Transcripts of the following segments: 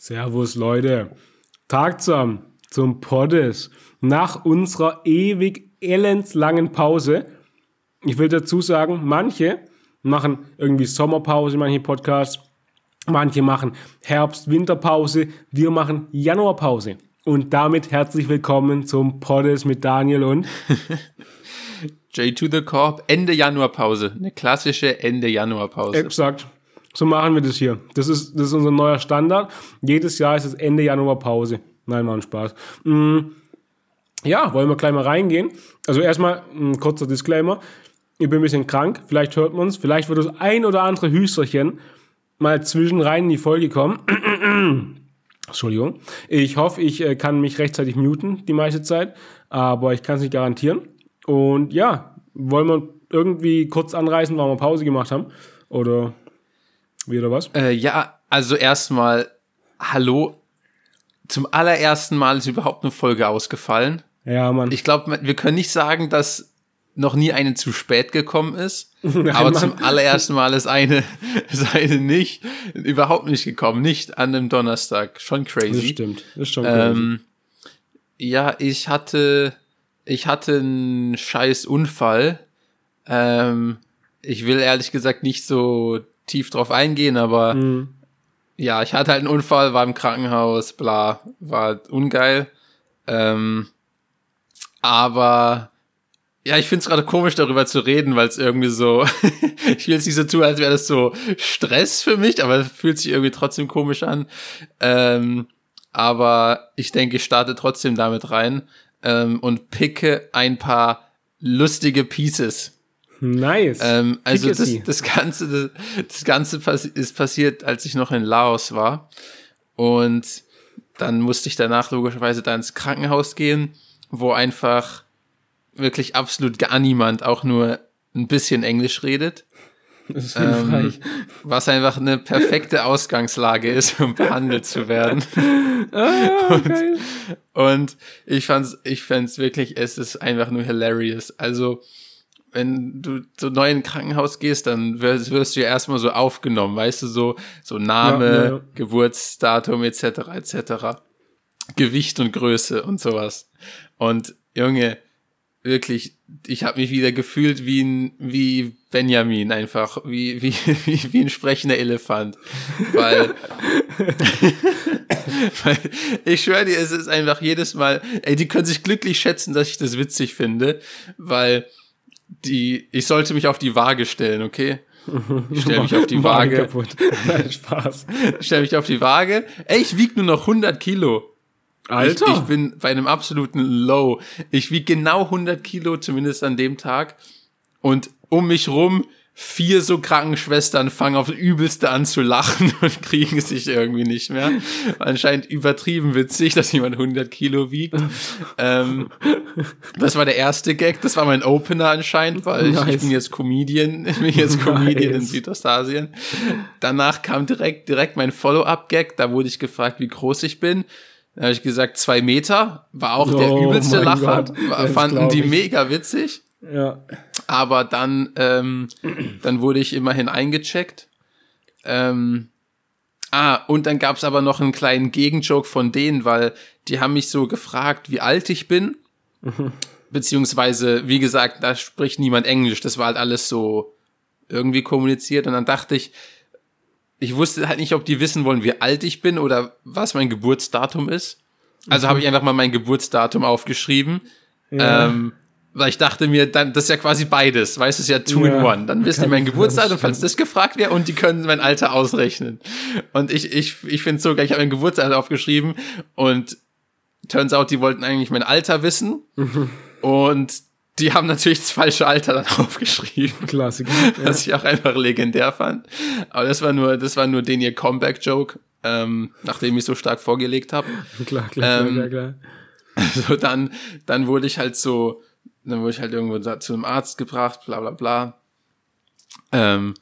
Servus Leute, Tag zusammen zum Poddes. Nach unserer ewig elendslangen Pause, ich will dazu sagen, manche machen irgendwie Sommerpause, manche Podcasts, manche machen Herbst-Winterpause, wir machen Januarpause. Und damit herzlich willkommen zum Poddes mit Daniel und J to the Corp, Ende Januarpause. Eine klassische Ende Januarpause. Exakt. So machen wir das hier. Das ist, das ist unser neuer Standard. Jedes Jahr ist es Ende Januar Pause. Nein, machen Spaß. Mm, ja, wollen wir gleich mal reingehen. Also erstmal ein kurzer Disclaimer. Ich bin ein bisschen krank. Vielleicht hört man es. Vielleicht wird das ein oder andere Hüsterchen mal zwischen rein in die Folge kommen. Entschuldigung. Ich hoffe, ich äh, kann mich rechtzeitig muten die meiste Zeit, aber ich kann es nicht garantieren. Und ja, wollen wir irgendwie kurz anreißen, warum wir Pause gemacht haben? Oder wie oder was? Äh, ja, also erstmal, hallo. Zum allerersten Mal ist überhaupt eine Folge ausgefallen. Ja, Mann. Ich glaube, wir können nicht sagen, dass noch nie eine zu spät gekommen ist. Nein, aber Mann. zum allerersten Mal ist eine, ist eine nicht, überhaupt nicht gekommen. Nicht an einem Donnerstag. Schon crazy. Das stimmt. Das ist schon crazy. Ähm, ja, ich hatte, ich hatte einen scheiß Unfall. Ähm, ich will ehrlich gesagt nicht so tief drauf eingehen, aber mhm. ja, ich hatte halt einen Unfall, war im Krankenhaus, bla, war ungeil. Ähm, aber ja, ich finde es gerade komisch, darüber zu reden, weil es irgendwie so, ich will es nicht so tun, als wäre das so Stress für mich, aber es fühlt sich irgendwie trotzdem komisch an. Ähm, aber ich denke, ich starte trotzdem damit rein ähm, und picke ein paar lustige Pieces Nice. Ähm, also das, das Ganze, das, das Ganze ist passiert, als ich noch in Laos war. Und dann musste ich danach logischerweise da ins Krankenhaus gehen, wo einfach wirklich absolut gar niemand auch nur ein bisschen Englisch redet. Das ist ähm, was einfach eine perfekte Ausgangslage ist, um behandelt zu werden. Ah, und, und ich fand's, ich fand's wirklich, es ist einfach nur hilarious. Also, wenn du so neu in ein Krankenhaus gehst, dann wirst, wirst du ja erstmal so aufgenommen, weißt du, so, so Name, ja, ja, ja. Geburtsdatum etc. etc. Gewicht und Größe und sowas. Und Junge, wirklich, ich habe mich wieder gefühlt wie ein wie Benjamin einfach, wie wie wie, wie ein sprechender Elefant, weil, weil ich schwöre dir, es ist einfach jedes Mal, ey, die können sich glücklich schätzen, dass ich das witzig finde, weil die, ich sollte mich auf die Waage stellen, okay? Ich stell mich auf die Waage. kaputt. Nein, Spaß. Ich stell mich auf die Waage. Ey, ich wieg nur noch 100 Kilo. Alter. Ich, ich bin bei einem absoluten Low. Ich wieg genau 100 Kilo, zumindest an dem Tag. Und um mich rum vier so Krankenschwestern fangen aufs Übelste an zu lachen und kriegen sich irgendwie nicht mehr. Anscheinend übertrieben witzig, dass jemand 100 Kilo wiegt. ähm, das war der erste Gag, das war mein Opener anscheinend, weil nice. ich, ich, bin jetzt Comedian, ich bin jetzt Comedian nice. in Südostasien. Danach kam direkt, direkt mein Follow-up-Gag, da wurde ich gefragt, wie groß ich bin. Da habe ich gesagt, zwei Meter, war auch oh, der übelste Lacher, fanden die mega witzig. Ja. Aber dann, ähm, dann wurde ich immerhin eingecheckt. Ähm, ah, und dann gab's aber noch einen kleinen Gegenjoke von denen, weil die haben mich so gefragt, wie alt ich bin. Beziehungsweise, wie gesagt, da spricht niemand Englisch. Das war halt alles so irgendwie kommuniziert. Und dann dachte ich, ich wusste halt nicht, ob die wissen wollen, wie alt ich bin oder was mein Geburtsdatum ist. Also mhm. habe ich einfach mal mein Geburtsdatum aufgeschrieben. Ja. Ähm, weil ich dachte mir, dann, das ist ja quasi beides, weißt du, ist ja two ja, in one. Dann wissen die mein Geburtsdatum, falls das gefragt wäre, und die können mein Alter ausrechnen. Und ich, ich, ich finde so geil, ich habe mein Geburtsalter aufgeschrieben und turns out, die wollten eigentlich mein Alter wissen. Und die haben natürlich das falsche Alter dann aufgeschrieben. Klassiker. Ja. Was ich auch einfach legendär fand. Aber das war nur, das war nur den ihr Comeback-Joke, ähm, nachdem ich so stark vorgelegt habe. Klar, klar, ähm, klar, klar. Also dann, dann wurde ich halt so, dann wurde ich halt irgendwo zu einem Arzt gebracht, bla bla bla. Ähm,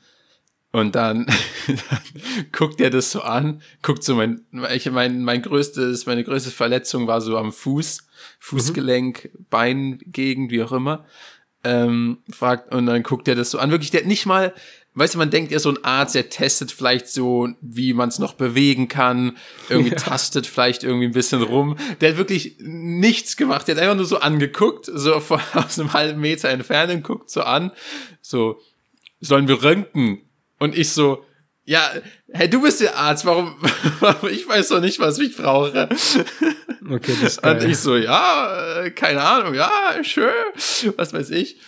und dann, dann guckt er das so an, guckt so mein, ich mein, mein größtes, meine größte Verletzung war so am Fuß, Fußgelenk, mhm. Beingegend, wie auch immer. Ähm, fragt, und dann guckt er das so an. Wirklich, der hat nicht mal, weißt du, man denkt ja, so ein Arzt, der testet vielleicht so, wie man es noch bewegen kann, irgendwie ja. tastet vielleicht irgendwie ein bisschen rum. Der hat wirklich nichts gemacht. Der hat einfach nur so angeguckt, so aus einem halben Meter Entfernung, guckt so an, so, sollen wir röntgen? Und ich so, ja, hey, du bist der Arzt, warum, ich weiß doch nicht, was ich brauche. Okay, das ist geil. Und ich so, ja, äh, keine Ahnung, ja, schön, was weiß ich.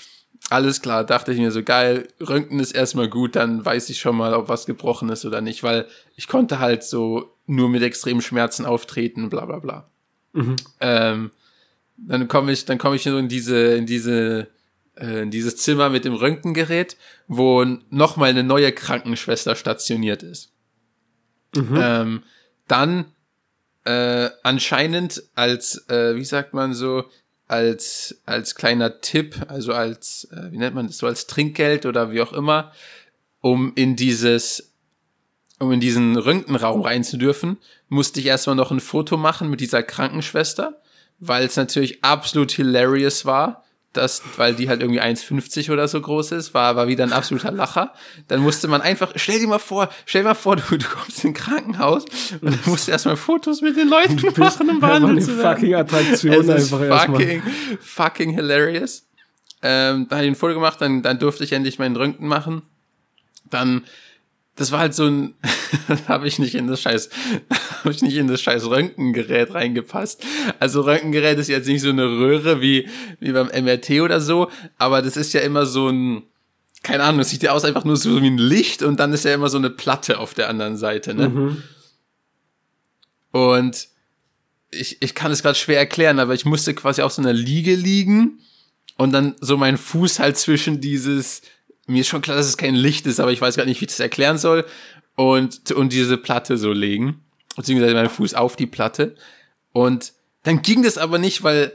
Alles klar, dachte ich mir so, geil, Röntgen ist erstmal gut, dann weiß ich schon mal, ob was gebrochen ist oder nicht, weil ich konnte halt so nur mit extremen Schmerzen auftreten, bla bla bla. Mhm. Ähm, dann komme ich, dann komme ich so in diese, in diese äh, in dieses Zimmer mit dem Röntgengerät, wo nochmal eine neue Krankenschwester stationiert ist. Mhm. Ähm, dann äh, anscheinend als, äh, wie sagt man so, als, als kleiner Tipp, also als, äh, wie nennt man das so, als Trinkgeld oder wie auch immer, um in dieses, um in diesen Röntgenraum rein zu dürfen, musste ich erstmal noch ein Foto machen mit dieser Krankenschwester, weil es natürlich absolut hilarious war, das, weil die halt irgendwie 1,50 oder so groß ist, war, war wieder ein absoluter Lacher. Dann musste man einfach, stell dir mal vor, stell dir mal vor, du, du kommst in ein Krankenhaus und dann musst du erstmal Fotos mit den Leuten machen, um behandelt zu werden. fucking Attraktion es ist einfach fucking, fucking hilarious. Ähm, da habe ich ein Foto gemacht, dann, dann durfte ich endlich meinen Röntgen machen. Dann das war halt so ein, habe ich nicht in das scheiß, habe ich nicht in das scheiß Röntgengerät reingepasst. Also Röntgengerät ist jetzt nicht so eine Röhre wie, wie beim MRT oder so, aber das ist ja immer so ein, keine Ahnung, es sieht ja aus einfach nur so wie ein Licht und dann ist ja immer so eine Platte auf der anderen Seite, ne? Mhm. Und ich, ich kann es gerade schwer erklären, aber ich musste quasi auf so einer Liege liegen und dann so mein Fuß halt zwischen dieses mir ist schon klar, dass es kein Licht ist, aber ich weiß gar nicht, wie ich das erklären soll. Und, und diese Platte so legen, beziehungsweise meinen Fuß auf die Platte. Und dann ging das aber nicht, weil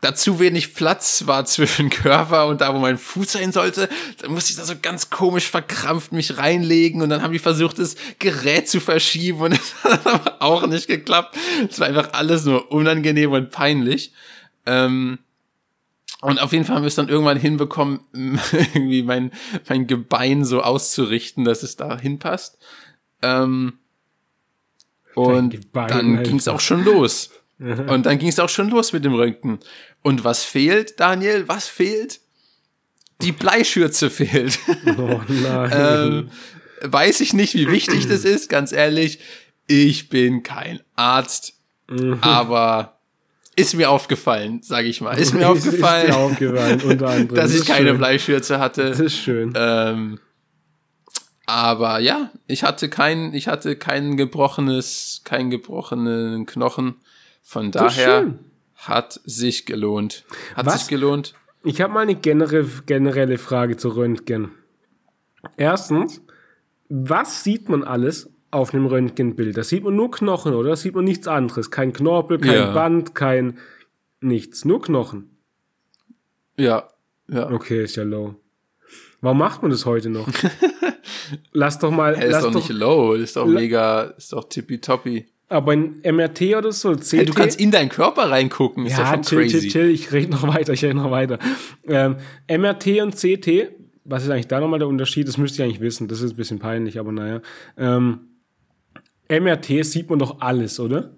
da zu wenig Platz war zwischen Körper und da, wo mein Fuß sein sollte. Dann musste ich da so ganz komisch verkrampft mich reinlegen und dann haben die versucht, das Gerät zu verschieben und es hat aber auch nicht geklappt. Es war einfach alles nur unangenehm und peinlich. Ähm, und auf jeden Fall haben wir es dann irgendwann hinbekommen, irgendwie mein, mein Gebein so auszurichten, dass es da hinpasst. Ähm, und dann ging es auch schon los. und dann ging es auch schon los mit dem Röntgen. Und was fehlt, Daniel? Was fehlt? Die Bleischürze fehlt. Oh nein. ähm, weiß ich nicht, wie wichtig das ist, ganz ehrlich. Ich bin kein Arzt, mhm. aber ist mir aufgefallen, sage ich mal. Ist mir aufgefallen, ist aufgefallen unter anderem. dass ich keine schön. Bleischürze hatte. Das ist schön. Ähm, aber ja, ich hatte kein, ich hatte kein gebrochenes, keinen gebrochenen Knochen. Von daher hat sich gelohnt. Hat Was? sich gelohnt. Ich habe mal eine generelle, generelle Frage zu Röntgen. Erstens, was sieht man alles auf einem Röntgenbild. Da sieht man nur Knochen, oder? Da sieht man nichts anderes. Kein Knorpel, kein ja. Band, kein nichts. Nur Knochen. Ja, ja. Okay, ist ja low. Warum macht man das heute noch? lass doch mal. Hey, ist doch nicht low, ist doch mega, ist doch tippitoppi. Aber in MRT oder so, CT. Hey, du kannst in deinen Körper reingucken, ist ja, schon chill, crazy. chill, chill, ich rede noch weiter, ich rede noch weiter. Ähm, MRT und CT, was ist eigentlich da nochmal der Unterschied? Das müsste ich eigentlich wissen, das ist ein bisschen peinlich, aber naja. Ähm, MRT sieht man doch alles, oder?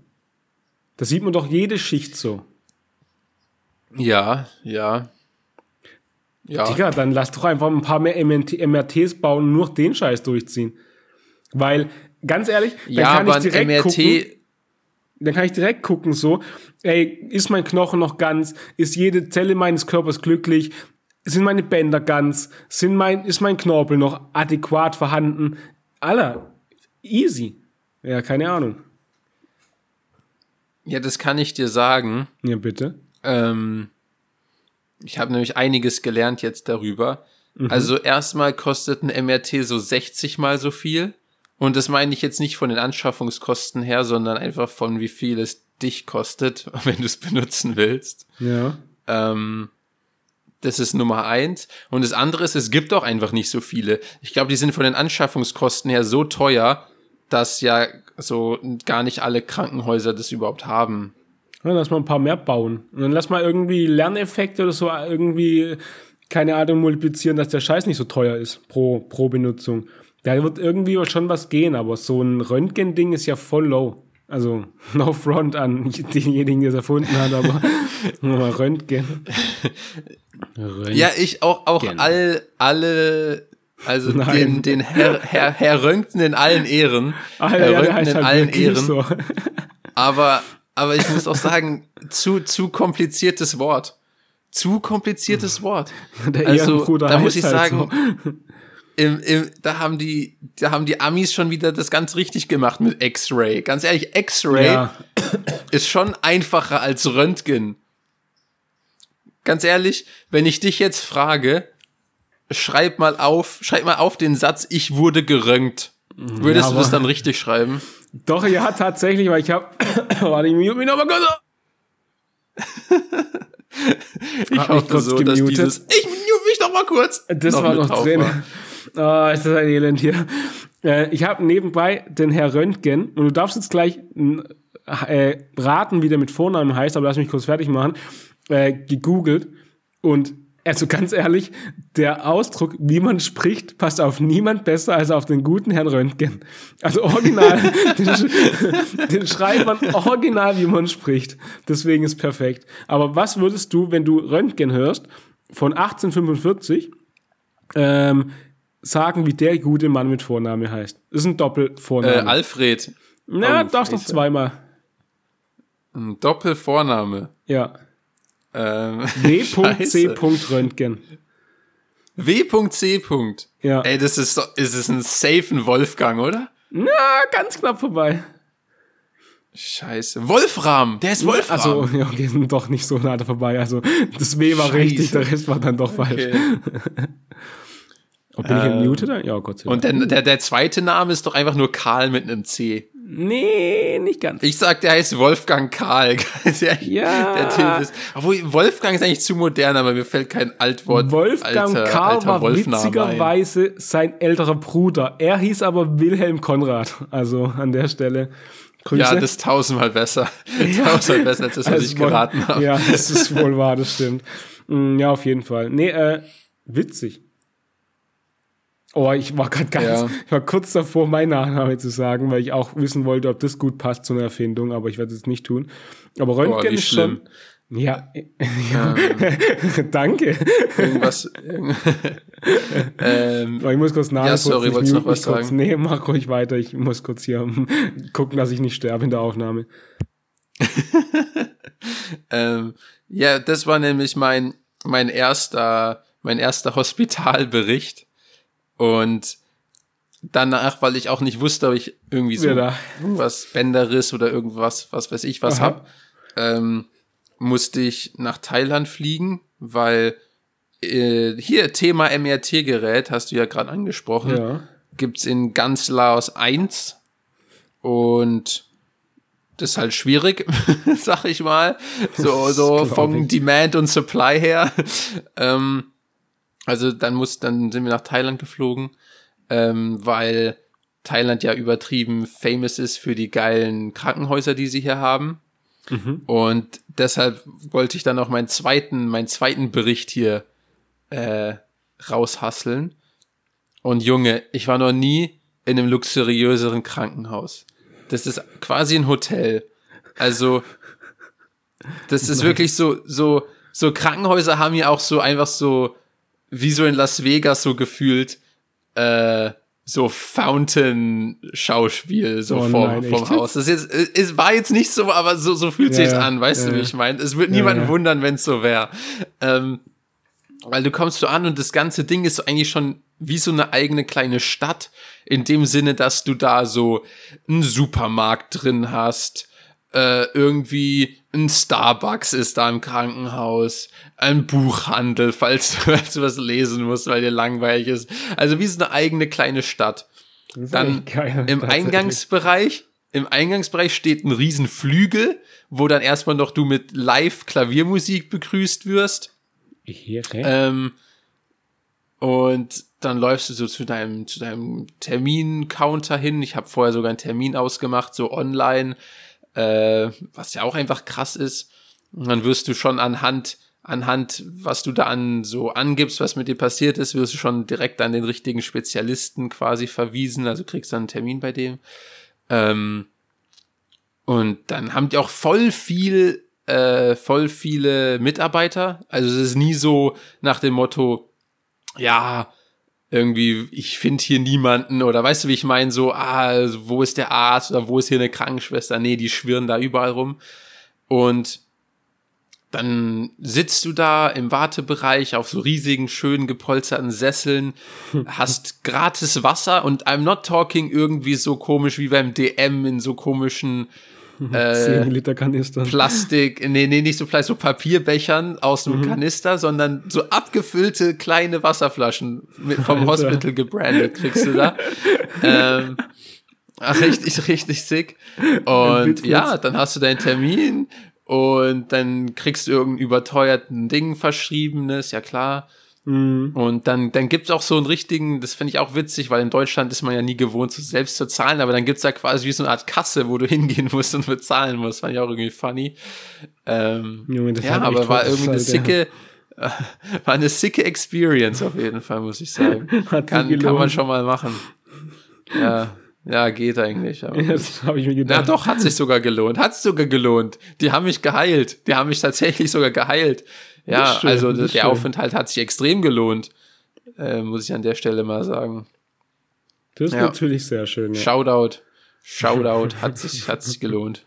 Da sieht man doch jede Schicht so. Ja, ja. Ja. Digga, dann lass doch einfach ein paar mehr MRTs bauen und nur den Scheiß durchziehen. Weil, ganz ehrlich, dann ja, kann ich direkt MRT gucken, dann kann ich direkt gucken, so, ey, ist mein Knochen noch ganz? Ist jede Zelle meines Körpers glücklich? Sind meine Bänder ganz? Sind mein, ist mein Knorpel noch adäquat vorhanden? Aller, easy. Ja, keine Ahnung. Ja, das kann ich dir sagen. Ja, bitte. Ähm, ich habe nämlich einiges gelernt jetzt darüber. Mhm. Also erstmal kostet ein MRT so 60 mal so viel. Und das meine ich jetzt nicht von den Anschaffungskosten her, sondern einfach von wie viel es dich kostet, wenn du es benutzen willst. Ja. Ähm, das ist Nummer eins. Und das andere ist, es gibt auch einfach nicht so viele. Ich glaube, die sind von den Anschaffungskosten her so teuer, dass ja so gar nicht alle Krankenhäuser das überhaupt haben. Ja, lass mal ein paar mehr bauen. Und dann lass mal irgendwie Lerneffekte oder so irgendwie keine Ahnung, multiplizieren, dass der Scheiß nicht so teuer ist pro, pro Benutzung. Da wird irgendwie schon was gehen, aber so ein Röntgen-Ding ist ja voll low. Also, no front an denjenigen, der es erfunden hat, aber Röntgen. Röntgen. Ja, ich auch, auch all, alle, also den, den Herr, Herr, Herr Röntgen in allen Ehren. Ah, Herr ja, Röntgen in halt allen Ehren. so. Aber, aber ich muss auch sagen, zu, zu kompliziertes Wort. Zu kompliziertes Wort. Der Also, da muss ich halt sagen, im, im, da haben die, da haben die Amis schon wieder das ganz richtig gemacht mit X-Ray. Ganz ehrlich, so. X-Ray Ja, ist schon einfacher als Röntgen. Ganz ehrlich, wenn ich dich jetzt frage, schreib mal auf, schreib mal auf den Satz, ich wurde geröntgt. Würdest Ja, du das dann richtig schreiben? doch, ja, tatsächlich, weil ich habe, warte, ich mute mich nochmal kurz. Ich Hab mich kurz dass gemutet. dieses, ich mute mich doch mal kurz. Das war mit noch drin. war. Ah, ist das ein Elend hier. Äh, ich habe nebenbei den Herr Röntgen und du darfst jetzt gleich äh, raten, wie der mit Vornamen heißt, aber lass mich kurz fertig machen. Äh, gegoogelt und also ganz ehrlich, der Ausdruck, wie man spricht, passt auf niemand besser als auf den guten Herrn Röntgen. Also original, den, den schreibt man original, wie man spricht. Deswegen ist perfekt. Aber was würdest du, wenn du Röntgen hörst, von 1845, ähm, sagen, wie der gute Mann mit Vorname heißt? Das ist ein Äh, Doppelvorname. Alfred. Na, Oh, darfst noch zweimal. Ein Doppelvorname. Ja. Ähm, W.C. Scheiße. Röntgen. W.C. Ja. Ey, das ist doch, ist es ein safen Wolfgang, oder? Na, ganz knapp vorbei. Scheiße. Wolfram, der ist Wolfram. Also, ja, okay, sind doch nicht so nah vorbei. Also, das W war Scheiße. richtig, der Rest war dann doch falsch. okay. Ob bin ich Ähm, entmutet? dann? Ja, Gott sei Dank. Und der, der, der zweite Name ist doch einfach nur Karl mit einem C. nee, nicht ganz. Ich sag, der heißt Wolfgang Karl. Ehrlich, Ja. Der Typ ist. Obwohl, Wolfgang ist eigentlich zu modern, aber mir fällt kein Altwort. Wolfgang alter, Karl alter war Wolfname ein. witzigerweise sein älterer Bruder. Er hieß aber Wilhelm Konrad. Also an der Stelle. Grüße. Ja, das ist tausendmal besser. tausendmal besser, als das, was ich wohl- geraten habe. Ja, das ist wohl wahr, das stimmt. Mm, Ja, auf jeden Fall. Nee, äh, witzig. Oh, ich war gerade ganz, Ja. ich war kurz davor, meinen Nachname zu sagen, weil ich auch wissen wollte, ob das gut passt zu einer Erfindung, aber ich werde es nicht tun. Aber Röntgen wie ist schlimm. schon. Ja, ja. danke. Irgendwas. ähm, ich muss kurz nachgucken. sorry, ich wolltest du noch was kurz. sagen? Nee, mach ruhig weiter. Ich muss kurz hier gucken, dass ich nicht sterbe in der Aufnahme. ähm, ja, das war nämlich mein, mein erster, mein erster Hospitalbericht. Und danach, weil ich auch nicht wusste, ob ich irgendwie so Ja, irgendwas Bänderriss oder irgendwas, was weiß ich, was Aha. hab, ähm, musste ich nach Thailand fliegen, weil äh, hier Thema MRT-Gerät, hast du ja gerade angesprochen, Ja. gibt's in ganz Laos eins und das ist halt schwierig, sag ich mal, so, so vom. Demand und Supply her. ähm, also dann muss, dann sind wir nach Thailand geflogen, ähm, weil Thailand ja übertrieben famous ist für die geilen Krankenhäuser, die sie hier haben. Und deshalb wollte ich dann auch meinen zweiten, meinen zweiten Bericht hier äh, raushasseln. Und Junge, ich war noch nie in einem luxuriöseren Krankenhaus. Das ist quasi ein Hotel. Also, das ist wirklich so, so, so Krankenhäuser haben ja auch so einfach so, wie so in Las Vegas so gefühlt, äh, so Fountain-Schauspiel, so Oh vom, nein, vom Haus. Das ist jetzt, es war jetzt nicht so, aber so, so fühlt Ja, sich's ja, an, weißt ja, du, wie ich meine? Es wird niemanden wundern, wenn es so wäre. Ähm, weil du kommst so an und das ganze Ding ist eigentlich schon wie so eine eigene kleine Stadt, in dem Sinne, dass du da so einen Supermarkt drin hast, äh, irgendwie ein Starbucks ist da im Krankenhaus, ein Buchhandel, falls du, falls du was lesen musst, weil dir langweilig ist. Also wie so eine eigene kleine Stadt. Dann geil, im. Eingangsbereich, im Eingangsbereich steht ein riesen Flügel, wo dann erstmal noch du mit Live-Klaviermusik begrüßt wirst. Hier, okay. Ähm, und dann läufst du so zu deinem, zu deinem Termin-Counter hin. Ich habe vorher sogar einen Termin ausgemacht, so online, äh, was ja auch einfach krass ist. Und dann wirst du schon anhand, anhand, was du da an so angibst, was mit dir passiert ist, wirst du schon direkt an den richtigen Spezialisten quasi verwiesen, also kriegst dann einen Termin bei dem. Ähm, und dann haben die auch voll viel, äh, voll viele Mitarbeiter. Also es ist nie so nach dem Motto, ja, irgendwie, ich finde hier niemanden oder weißt du, wie ich meine, so, ah, wo ist der Arzt oder wo ist hier eine Krankenschwester? Nee, die schwirren da überall rum. Und dann sitzt du da im Wartebereich auf so riesigen, schön gepolsterten Sesseln, hast gratis Wasser und I'm not talking irgendwie so komisch wie beim DM in so komischen äh, Liter Kanister. Plastik, nee, nee, nicht so Plastik, so Papierbechern aus dem mhm. Kanister, sondern so abgefüllte kleine Wasserflaschen mit, vom Alter. Hospital gebrandet kriegst du da. ähm, richtig, richtig sick. Und ja, dann hast du deinen Termin und dann kriegst du irgendeinen überteuerten Ding verschriebenes, ja klar. Mhm. Und dann, dann gibt's auch so einen richtigen, das finde ich auch witzig, weil in Deutschland ist man ja nie gewohnt, so selbst zu zahlen, aber dann gibt's da quasi wie so eine Art Kasse, wo du hingehen musst und bezahlen musst. Fand ich auch irgendwie funny. Ähm, Junge, ja, aber war irgendwie eine sicke, war eine sicke Experience auf jeden Fall, muss ich sagen. Hat kann, kann man schon mal machen. Ja. Ja, geht eigentlich. Aber ja, das habe ich mir gedacht. Na doch, hat sich sogar gelohnt. Hat sogar gelohnt. Die haben mich geheilt. Die haben mich tatsächlich sogar geheilt. Ja, schön, also der schön. Aufenthalt hat sich extrem gelohnt, äh, muss ich an der Stelle mal sagen. Das ist ja. natürlich sehr schön. Ja. Shoutout, Shoutout, hat sich, hat sich gelohnt.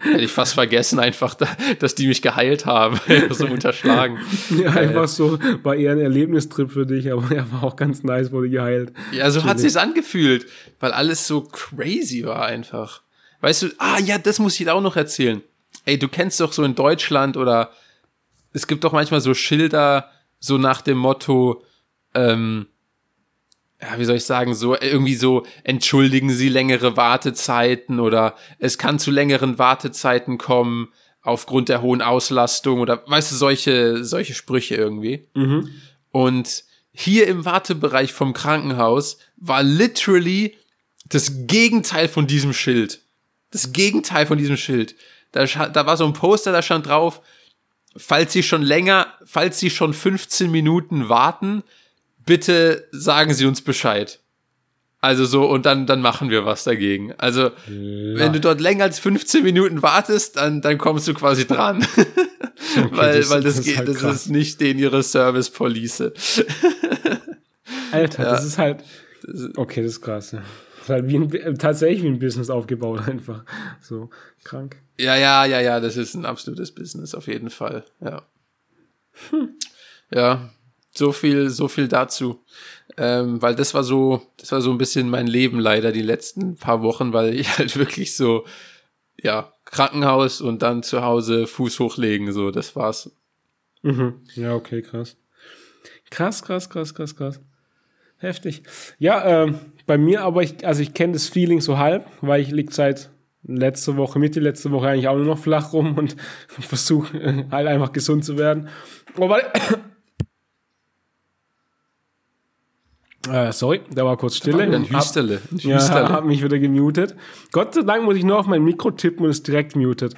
Hätte ich fast vergessen, einfach, dass die mich geheilt haben. so unterschlagen. Ja, einfach so, war eher ein Erlebnistrip für dich, aber er war auch ganz nice, wurde geheilt. Ja, so hat sich's angefühlt, weil alles so crazy war einfach. Weißt du, ah ja, das muss ich dir auch noch erzählen. Ey, du kennst doch so in Deutschland oder es gibt doch manchmal so Schilder, so nach dem Motto, ähm, ja, wie soll ich sagen, so irgendwie so entschuldigen Sie längere Wartezeiten oder es kann zu längeren Wartezeiten kommen aufgrund der hohen Auslastung oder weißt du solche solche Sprüche irgendwie. Mhm. Und hier im Wartebereich vom Krankenhaus war literally das Gegenteil von diesem Schild. Das Gegenteil von diesem Schild. Da, da war so ein Poster, da stand drauf, falls Sie schon länger, falls Sie schon 15 Minuten warten, bitte sagen Sie uns Bescheid. Also so, und dann, dann machen wir was dagegen. Also, ja. wenn du dort länger als 15 Minuten wartest, dann, dann kommst du quasi dran. Okay, weil, das, weil das, das geht, halt das ist nicht den ihre Service Police. Alter, ja. das ist halt, okay, das ist krass. Ja. Halt wie ein, tatsächlich wie ein Business aufgebaut einfach. So, krank. Ja, ja, ja, ja, das ist ein absolutes Business, auf jeden Fall. Ja. Hm. Ja, so viel, so viel dazu. Ähm, weil das war so, das war so ein bisschen mein Leben leider die letzten paar Wochen, weil ich halt wirklich so, ja, Krankenhaus und dann zu Hause Fuß hochlegen, so, das war's. Mhm. Ja, okay, krass. Krass, krass, krass, krass, krass. Heftig. Ja, ähm, bei mir aber, ich, also ich kenne das Feeling so halb, weil ich lieg seit letzte Woche, Mitte letzte Woche eigentlich auch nur noch flach rum und versuche halt einfach gesund zu werden. Aber äh, sorry, da war kurz Stille. Ein Hüsterle. Ein Hüsterle. Ja, hab mich wieder gemutet. Gott sei Dank muss ich nur auf mein Mikro tippen und es direkt mutet.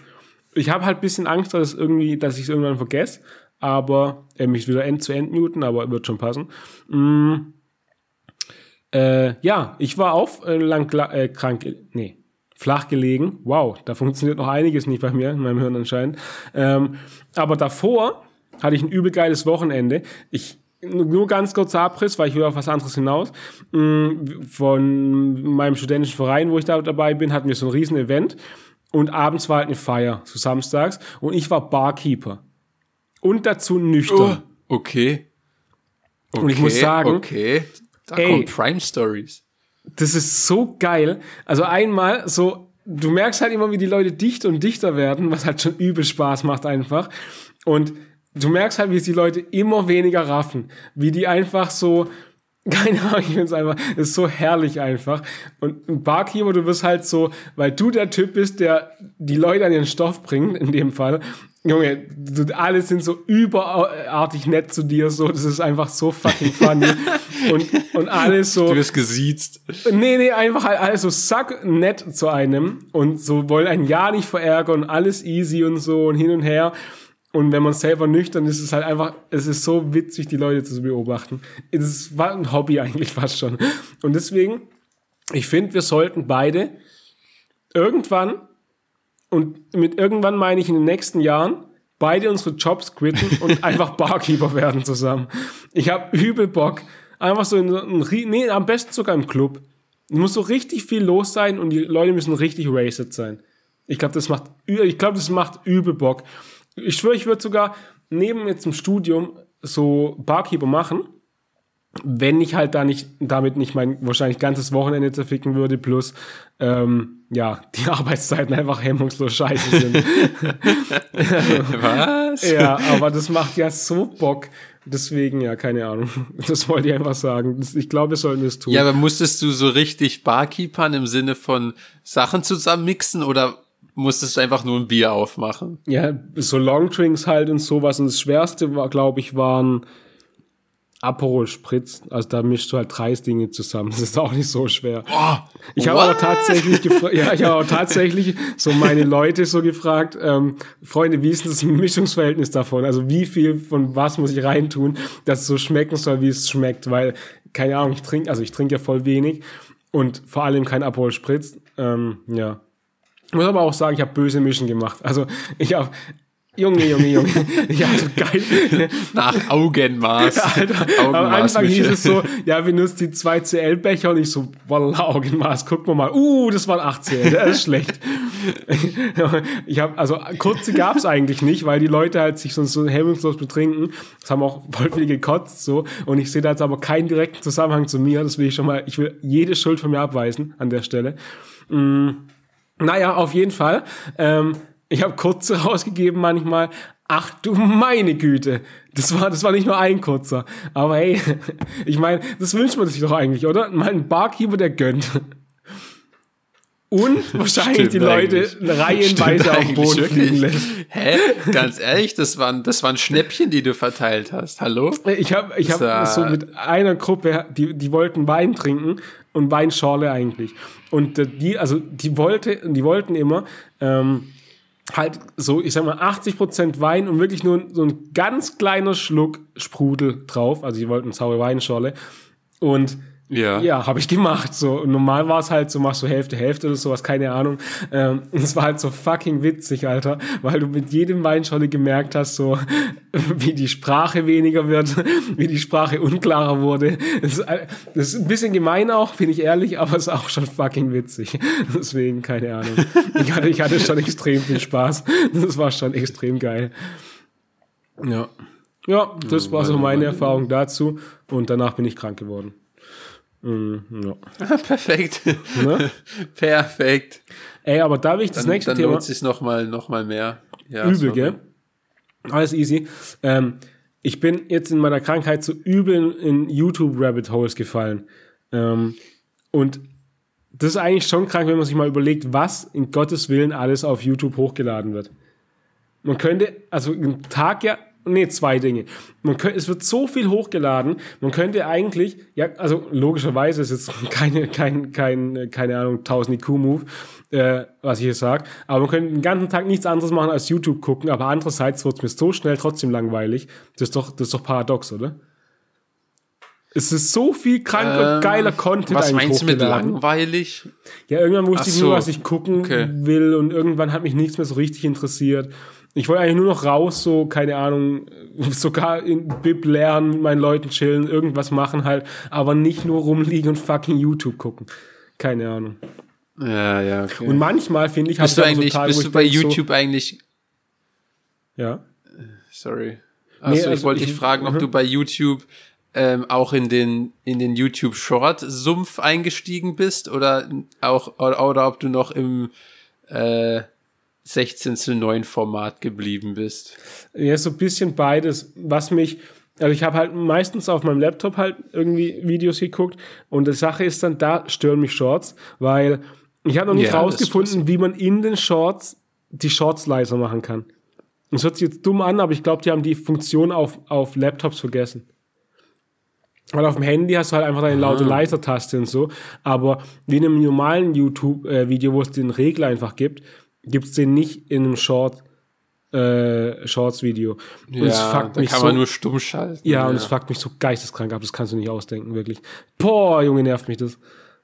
Ich habe halt bisschen Angst, dass es irgendwie, dass ich es irgendwann vergesse, aber äh, mich wieder end zu end muten, aber wird schon passen. Mm, äh, ja, ich war auch äh, lang äh, krank, nee, flach gelegen. Wow, da funktioniert noch einiges nicht bei mir, in meinem Hirn anscheinend. Ähm, aber davor hatte ich ein übel geiles Wochenende. Ich nur ganz kurzer Abriss, weil ich will auf was anderes hinaus. Mm, von meinem studentischen Verein, wo ich da dabei bin, hatten wir so ein riesen Event und abends war halt eine Feier, so samstags und ich war Barkeeper und dazu nüchtern. Oh, okay. okay. Und ich muss sagen, okay, da ey, kommen Prime Stories das ist so geil. Also einmal so, du merkst halt immer, wie die Leute dichter und dichter werden, was halt schon übel Spaß macht einfach. Und du merkst halt, wie es die Leute immer weniger raffen, wie die einfach so, keine Ahnung, ich finde es einfach, ist so herrlich einfach. Und ein Barkeeper, du wirst halt so, weil du der Typ bist, der die Leute an ihren Stoff bringt, in dem Fall, Junge, du, alle sind so überartig nett zu dir, so, das ist einfach so fucking funny. und, und alles so. Du wirst gesiezt. Nee, nee, einfach halt alles so sack nett zu einem und so wollen ein Jahr nicht verärgern und alles easy und so und hin und her. Und wenn man selber nüchtern ist, ist es halt einfach, es ist so witzig, die Leute zu beobachten. Es war ein Hobby eigentlich fast schon. Und deswegen, ich finde, wir sollten beide irgendwann, und mit irgendwann meine ich in den nächsten Jahren, beide unsere Jobs quitten und einfach Barkeeper werden zusammen. Ich habe übel Bock. Einfach so in so ein, nee, am besten sogar im Club. Es muss so richtig viel los sein und die Leute müssen richtig raced sein. Ich glaube, das macht, ich glaube, das macht übel Bock. Ich schwöre, ich würde sogar neben jetzt im Studium so Barkeeper machen, wenn ich halt da nicht, damit nicht mein wahrscheinlich ganzes Wochenende zerficken würde, plus, ähm, ja, die Arbeitszeiten einfach hemmungslos scheiße sind. Was? ja, aber das macht ja so Bock. Deswegen, ja, keine Ahnung. Das wollte ich einfach sagen. Ich glaube, wir sollten das tun. Ja, aber musstest du so richtig Barkeepern im Sinne von Sachen zusammen mixen oder musstest du einfach nur ein Bier aufmachen? Ja, so Longdrinks halt und sowas. Und das Schwerste war, glaube ich, waren Aperol Spritz. Also da mischst du halt drei Dinge zusammen. Das ist auch nicht so schwer. Oh, ich habe aber tatsächlich gefragt, ja, ich habe aber tatsächlich so meine Leute so gefragt, ähm, Freunde, wie ist denn das Mischungsverhältnis davon? Also wie viel von was muss ich reintun, dass es so schmecken soll, wie es schmeckt? Weil, keine Ahnung, ich trinke, also ich trinke ja voll wenig und vor allem kein Aperol Spritz. Ähm, ja. Ich muss aber auch sagen, ich habe böse Mischen gemacht. Also ich habe Junge, Junge, Junge. Ja, so geil. Nach Augenmaß. Alter, am Anfang hieß es so, ja, wir nutzen die 2 CL-Becher und ich so, voila, Augenmaß, gucken wir mal. Uh, das waren 8 CL, das ist schlecht. ich habe also kurze gab's eigentlich nicht, weil die Leute halt sich sonst so hemmungslos betrinken. Das haben auch voll viele gekotzt so. Und ich sehe da jetzt aber keinen direkten Zusammenhang zu mir. Das will ich schon mal, ich will jede Schuld von mir abweisen an der Stelle. Mm, naja, auf jeden Fall. Ähm, ich habe kurze rausgegeben manchmal. Ach du meine Güte. Das war, das war nicht nur ein kurzer. Aber hey, ich meine, das wünscht man sich doch eigentlich, oder? Mal ein Barkeeper, der gönnt. Und wahrscheinlich Stimmt die Leute eigentlich. reihenweise Stimmt auf Boden wirklich. fliegen lässt. Hä? Ganz ehrlich, das waren, das waren Schnäppchen, die du verteilt hast. Hallo? Ich habe ich hab so mit einer Gruppe, die, die wollten Wein trinken und Weinschorle eigentlich. Und äh, die, also die wollte, die wollten immer ähm, halt so, ich sag mal, 80% Wein und wirklich nur so ein ganz kleiner Schluck Sprudel drauf. Also die wollten saure Weinschorle. Und Ja. ja, habe ich gemacht. So normal war es halt so, machst du Hälfte, Hälfte oder sowas, keine Ahnung. Ähm, und es war halt so fucking witzig, Alter, weil du mit jedem Weinschorle gemerkt hast, so wie die Sprache weniger wird, wie die Sprache unklarer wurde. Das ist, das ist ein bisschen gemein auch, bin ich ehrlich, aber es ist auch schon fucking witzig. Deswegen, keine Ahnung. Ich hatte, ich hatte schon extrem viel Spaß. Das war schon extrem geil. Ja. Ja, das war so meine Erfahrung dazu. Und danach bin ich krank geworden. Mm, ja. Perfekt. Ne? Perfekt. Ey, aber da will ich das Dann, nächste dann Thema lohnt sich noch mal, noch mal mehr. Ja, übel, gell? Alles easy. Ähm, ich bin jetzt in meiner Krankheit so übel in YouTube-Rabbit Holes gefallen. Ähm, und das ist eigentlich schon krank, wenn man sich mal überlegt, was in Gottes Willen alles auf YouTube hochgeladen wird. Man könnte, also im Tag ja, nee, zwei Dinge. Man könnte, es wird so viel hochgeladen, man könnte eigentlich, ja, also logischerweise ist jetzt keine, kein, kein, keine Ahnung, 1000 IQ-Move, äh, was ich hier sage, aber man könnte den ganzen Tag nichts anderes machen als YouTube gucken, aber andererseits wird es mir so schnell trotzdem langweilig. Das ist doch, das ist doch paradox, oder? Es ist so viel kranker, Ähm, geiler Content Was eigentlich meinst du mit langweilig? Ja, irgendwann wusste Ach ich so, nur, was ich gucken okay. will und irgendwann hat mich nichts mehr so richtig interessiert. Ich wollte eigentlich nur noch raus, so, keine Ahnung, sogar in Bib lernen, mit meinen Leuten chillen, irgendwas machen halt, aber nicht nur rumliegen und fucking YouTube gucken. Keine Ahnung. Ja, ja, okay. Und manchmal finde ich, bist du eigentlich, so Tage, bist du bei denk so- YouTube eigentlich, ja. sorry. Also ich also wollte ich- dich fragen, ob mhm. du bei YouTube ähm, auch in den in den YouTube Short Sumpf eingestiegen bist oder auch oder, oder ob du noch im äh, 16 zu 9 Format geblieben bist. Ja, so ein bisschen beides. Was mich, also ich habe halt meistens auf meinem Laptop halt irgendwie Videos geguckt und die Sache ist dann, da stören mich Shorts, weil ich habe noch nicht Ja, rausgefunden, wie man in den Shorts die Shorts leiser machen kann. Das hört sich jetzt dumm an, aber ich glaube, die haben die Funktion auf, auf Laptops vergessen. Weil auf dem Handy hast du halt einfach deine laute Leiser-Taste und so. Aber wie in einem normalen YouTube-Video, wo es den Regler einfach gibt, gibt es den nicht in einem Short äh, Shorts-Video. Und ja, es fuckt mich kann so, man nur stumm schalten. ja, und es fuckt mich so geisteskrank ab, das kannst du nicht ausdenken, wirklich. Boah, Junge, nervt mich das.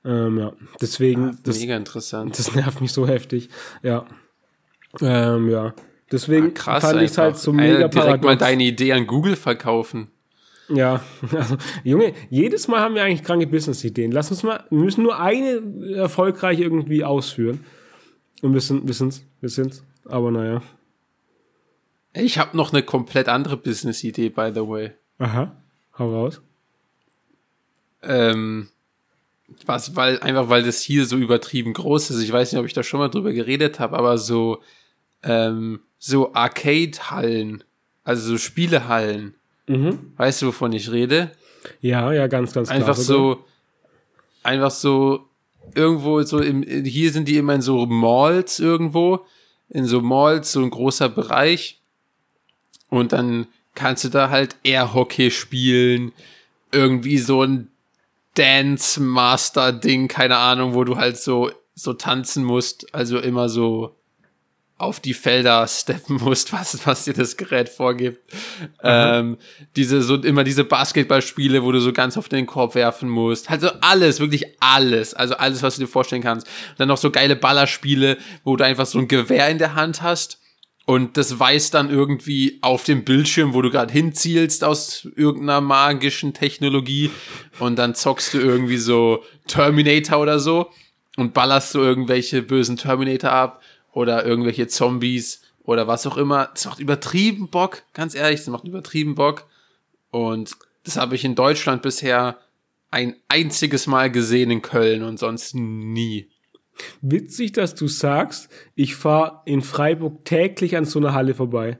Ähm, ja, deswegen, das, Mega interessant. das nervt mich so heftig. Ja. Ähm, ja. Deswegen Krass, fand ich es halt so Alter, mega Direkt mal paradox. deine Idee an Google verkaufen. Ja, also, Junge, jedes Mal haben wir eigentlich kranke Business-Ideen. Lass uns mal, wir müssen nur eine erfolgreich irgendwie ausführen. Und wir sind, wir sind's, wir sind's. Aber naja. Ich habe noch eine komplett andere Business-Idee, by the way. Aha, hau raus. Ähm, was, weil, einfach weil das hier so übertrieben groß ist. Ich weiß nicht, ob ich da schon mal drüber geredet habe, aber so, ähm, so Arcade-Hallen, also so Spielehallen. Mhm. Weißt du, wovon ich rede? Ja, ja, ganz, ganz klar. Einfach so, einfach so, irgendwo so im, hier sind die immer in so Malls irgendwo, in so Malls, so ein großer Bereich. Und dann kannst du da halt Air-Hockey spielen, irgendwie so ein Dance Master Ding, keine Ahnung, wo du halt so, so tanzen musst, also immer so auf die Felder steppen musst, was, was dir das Gerät vorgibt. Ähm, diese, so immer diese Basketballspiele, wo du so ganz auf den Korb werfen musst. Also alles, wirklich alles. Also alles, was du dir vorstellen kannst. Und dann noch so geile Ballerspiele, wo du einfach so ein Gewehr in der Hand hast. Und das weist dann irgendwie auf dem Bildschirm, wo du gerade hinzielst aus irgendeiner magischen Technologie. Und dann zockst du irgendwie so Terminator oder so und ballerst du irgendwelche bösen Terminator ab oder irgendwelche Zombies oder was auch immer. Das macht übertrieben Bock, ganz ehrlich, das macht übertrieben Bock. Und das habe ich in Deutschland bisher ein einziges Mal gesehen in Köln und sonst nie. Witzig, dass du sagst, ich fahre in Freiburg täglich an so einer Halle vorbei.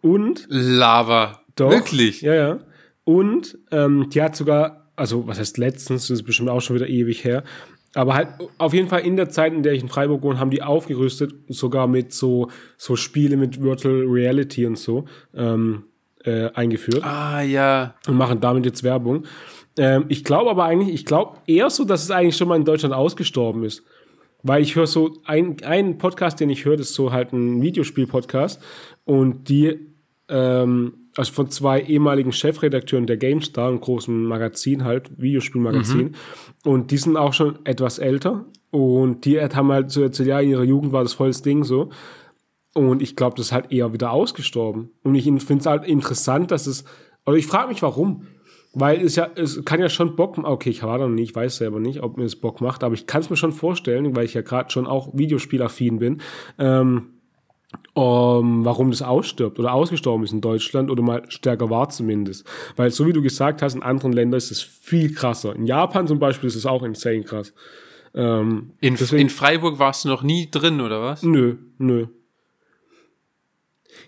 Und Lava. Doch. Wirklich? Ja, ja. Und ähm, die hat sogar, also was heißt letztens, das ist bestimmt auch schon wieder ewig her, aber halt auf jeden Fall in der Zeit, in der ich in Freiburg wohne, haben die aufgerüstet, sogar mit so, so Spiele mit Virtual Reality und so ähm, äh, eingeführt Ah, ja. und machen damit jetzt Werbung. Ähm, ich glaube aber eigentlich, ich glaube eher so, dass es eigentlich schon mal in Deutschland ausgestorben ist. Weil ich höre so, ein, ein Podcast, den ich höre, ist so halt ein Videospiel-Podcast und die, ähm, also von zwei ehemaligen Chefredakteuren der GameStar, einem großen Magazin halt, Videospielmagazin, und die sind auch schon etwas älter und die haben halt so erzählt, ja, in ihrer Jugend war das volles Ding so. Und ich glaube, das ist halt eher wieder ausgestorben. Und ich finde es halt interessant, dass es, oder ich frage mich, warum. Weil es ja, es kann ja schon Bock machen. Okay, ich war da noch nie, ich weiß selber nicht, ob mir das Bock macht, aber ich kann es mir schon vorstellen, weil ich ja gerade schon auch Videospielaffin bin, ähm, um, warum das ausstirbt oder ausgestorben ist in Deutschland oder mal stärker war zumindest. Weil so wie du gesagt hast, in anderen Ländern ist es viel krasser. In Japan zum Beispiel ist es auch insane krass. Ähm, In, Deswegen- in Freiburg warst du noch nie drin, oder was? nö, nö.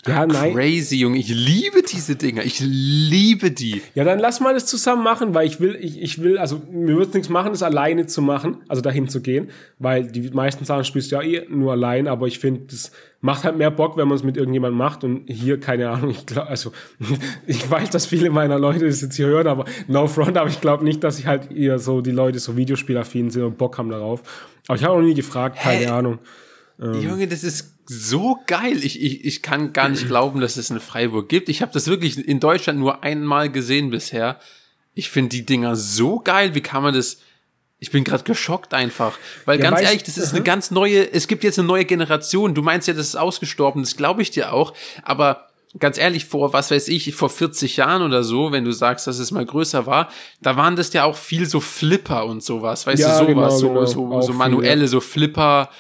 Ja, nein. Crazy, Junge. Ich liebe diese Dinger. Ich liebe die. Ja, dann lass mal das zusammen machen, weil ich will, ich, ich will, also mir wird nichts machen, das alleine zu machen, also dahin zu gehen, weil die meisten Sachen spielst du ja eh nur allein, aber ich finde, das macht halt mehr Bock, wenn man es mit irgendjemandem macht und hier, keine Ahnung, ich glaube, also ich weiß, dass viele meiner Leute das jetzt hier hören, aber no front, aber ich glaube nicht, dass ich halt eher so die Leute so Videospielaffin sind und Bock haben darauf. Aber ich habe auch nie gefragt, keine Hä? Ahnung. Junge, das ist so geil. Ich, ich, ich kann gar nicht glauben, dass es in Freiburg gibt. Ich habe das wirklich in Deutschland nur einmal gesehen bisher. Ich finde die Dinger so geil. Wie kann man das? Ich bin gerade geschockt einfach. Weil Ja, ganz ehrlich, das ist eine ganz neue, es gibt jetzt eine neue Generation. Du meinst ja, das ist ausgestorben, das glaube ich dir auch. Aber ganz ehrlich, vor, was weiß ich, vor 40 Jahren oder so, wenn du sagst, dass es mal größer war, da waren das ja auch viel so Flipper und sowas. Weißt Ja, du, sowas, genau, genau. so, so, so viel, manuelle, so Flipper.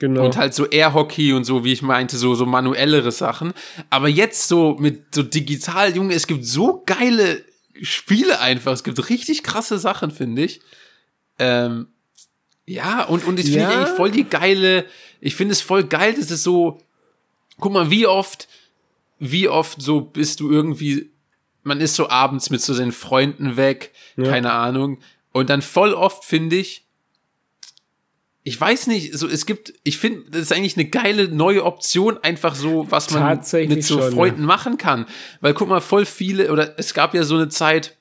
Genau. Und halt so Airhockey und so, wie ich meinte, so, so manuellere Sachen. Aber jetzt so mit so digital, Junge, es gibt so geile Spiele einfach. Es gibt richtig krasse Sachen, finde ich. Ähm, ja, und, und ich finde Ja. eigentlich voll die geile, ich finde es voll geil, dass es so, guck mal, wie oft, wie oft so bist du irgendwie, man ist so abends mit so seinen Freunden weg, keine Ahnung. Und dann voll oft finde ich, ich weiß nicht, so es gibt, ich finde, das ist eigentlich eine geile neue Option, einfach so, was man mit so schon, Freunden machen kann. Weil guck mal, voll viele, oder es gab ja so eine Zeit,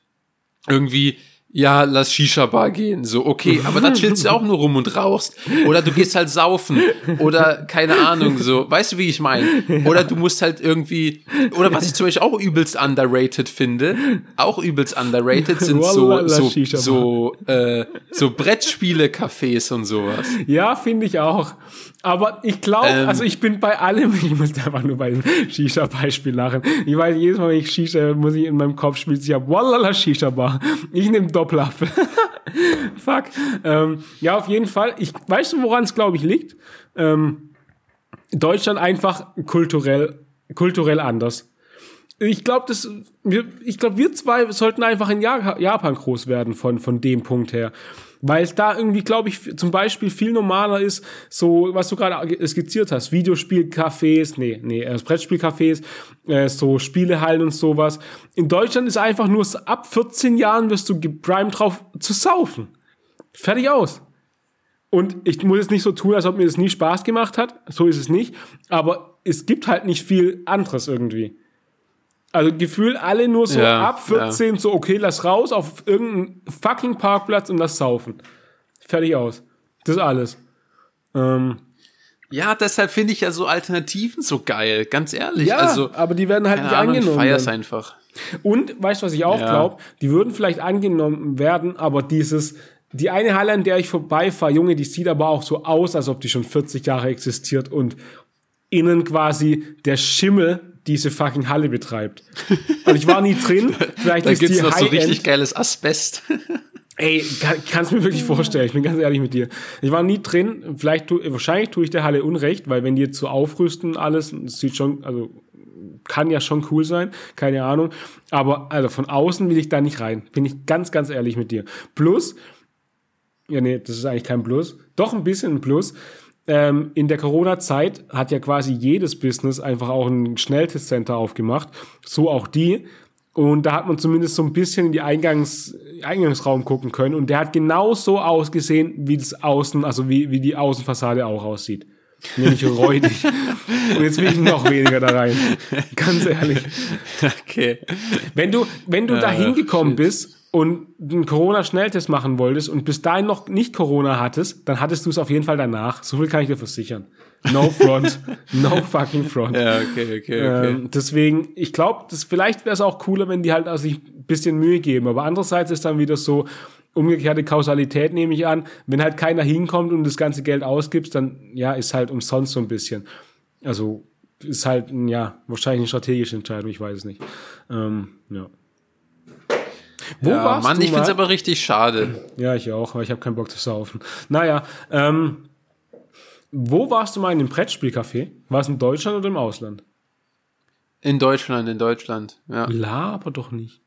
irgendwie, ja, lass Shisha-Bar gehen. So, okay, aber da chillst du auch nur rum und rauchst. Oder du gehst halt saufen. Oder keine Ahnung, so. Weißt du, wie ich meine? Oder du musst halt irgendwie, oder was ich zum Beispiel auch übelst underrated finde, auch übelst underrated sind so, so, so, äh, so Brettspiele-Cafés und sowas. Ja, finde ich auch. Aber ich glaube, ähm, also ich bin bei allem, ich muss einfach nur bei dem Shisha-Beispiel lachen. Ich weiß, jedes Mal, wenn ich Shisha, muss ich in meinem Kopf spielen, ich habe Wallala Shisha-Bar. Ich nehme Doppelapfel. Fuck. Ähm, ja, auf jeden Fall. Ich, weißt du, woran es, glaube ich, liegt? Ähm, Deutschland einfach kulturell, kulturell anders. Ich glaube, das, wir, ich glaube, wir zwei sollten einfach in Japan groß werden von, von dem Punkt her weil es da irgendwie, glaube ich, zum Beispiel viel normaler ist, so, was du gerade skizziert hast, Videospielcafés, nee, nee, äh, Brettspielcafés, äh, so Spielehallen und sowas. In Deutschland ist einfach nur, ab 14 Jahren wirst du geprimed drauf zu saufen. Fertig aus. Und ich muss jetzt nicht so tun, als ob mir das nie Spaß gemacht hat. So ist es nicht. Aber es gibt halt nicht viel anderes irgendwie. Also gefühlt alle nur so ja, ab 14, ja. so okay, lass raus auf irgendeinen fucking Parkplatz und lass saufen. Fertig aus. Das ist alles. Ähm, ja, deshalb finde ich ja so Alternativen so geil, ganz ehrlich. Ja, also, aber die werden halt nicht Ahnung, angenommen. Ich feier's einfach. Und, weißt du, was ich auch ja. glaube? Die würden vielleicht angenommen werden, aber dieses, die eine Halle, an der ich vorbeifahre, Junge, die sieht aber auch so aus, als ob die schon 40 Jahre existiert und innen quasi der Schimmel diese fucking Halle betreibt. Und ich war nie drin. Vielleicht da ist gibt's die noch so richtig geiles Asbest. Ey, kann, kannst mir wirklich vorstellen, ich bin ganz ehrlich mit dir. Ich war nie drin, vielleicht tu, wahrscheinlich tue ich der Halle Unrecht, weil wenn die jetzt so aufrüsten alles, das sieht schon, also kann ja schon cool sein, keine Ahnung. Aber also von außen will ich da nicht rein. Bin ich ganz, ganz ehrlich mit dir. Plus, ja nee, das ist eigentlich kein Plus, doch ein bisschen ein Plus ähm, in der Corona-Zeit hat ja quasi jedes Business einfach auch ein Schnelltestcenter aufgemacht, so auch die. Und da hat man zumindest so ein bisschen in die Eingangs, Eingangsraum gucken können. Und der hat genau so ausgesehen, wie das Außen, also wie, wie die Außenfassade auch aussieht. Nämlich räudig. Und jetzt will ich noch weniger da rein. Ganz ehrlich. Okay. Wenn du, wenn du da hingekommen bist und einen Corona-Schnelltest machen wolltest und bis dahin noch nicht Corona hattest, dann hattest du es auf jeden Fall danach. So viel kann ich dir versichern. No front. no fucking front. Ja, okay, okay, okay. Ähm, deswegen, ich glaube, das, vielleicht wäre es auch cooler, wenn die halt also sich ein bisschen Mühe geben. Aber andererseits ist dann wieder so, umgekehrte Kausalität nehme ich an. Wenn halt keiner hinkommt und das ganze Geld ausgibst, dann, ja, ist halt umsonst so ein bisschen. Also, ist halt, ja, wahrscheinlich eine strategische Entscheidung, ich weiß es nicht. Ähm, ja. Wo ja, warst Mann, du ich finde es aber richtig schade. Ja, ich auch, weil ich habe keinen Bock zu saufen. Naja, ähm, wo warst du mal in dem Brettspielcafé? War es in Deutschland oder im Ausland? In Deutschland, in Deutschland, ja. Laber doch nicht.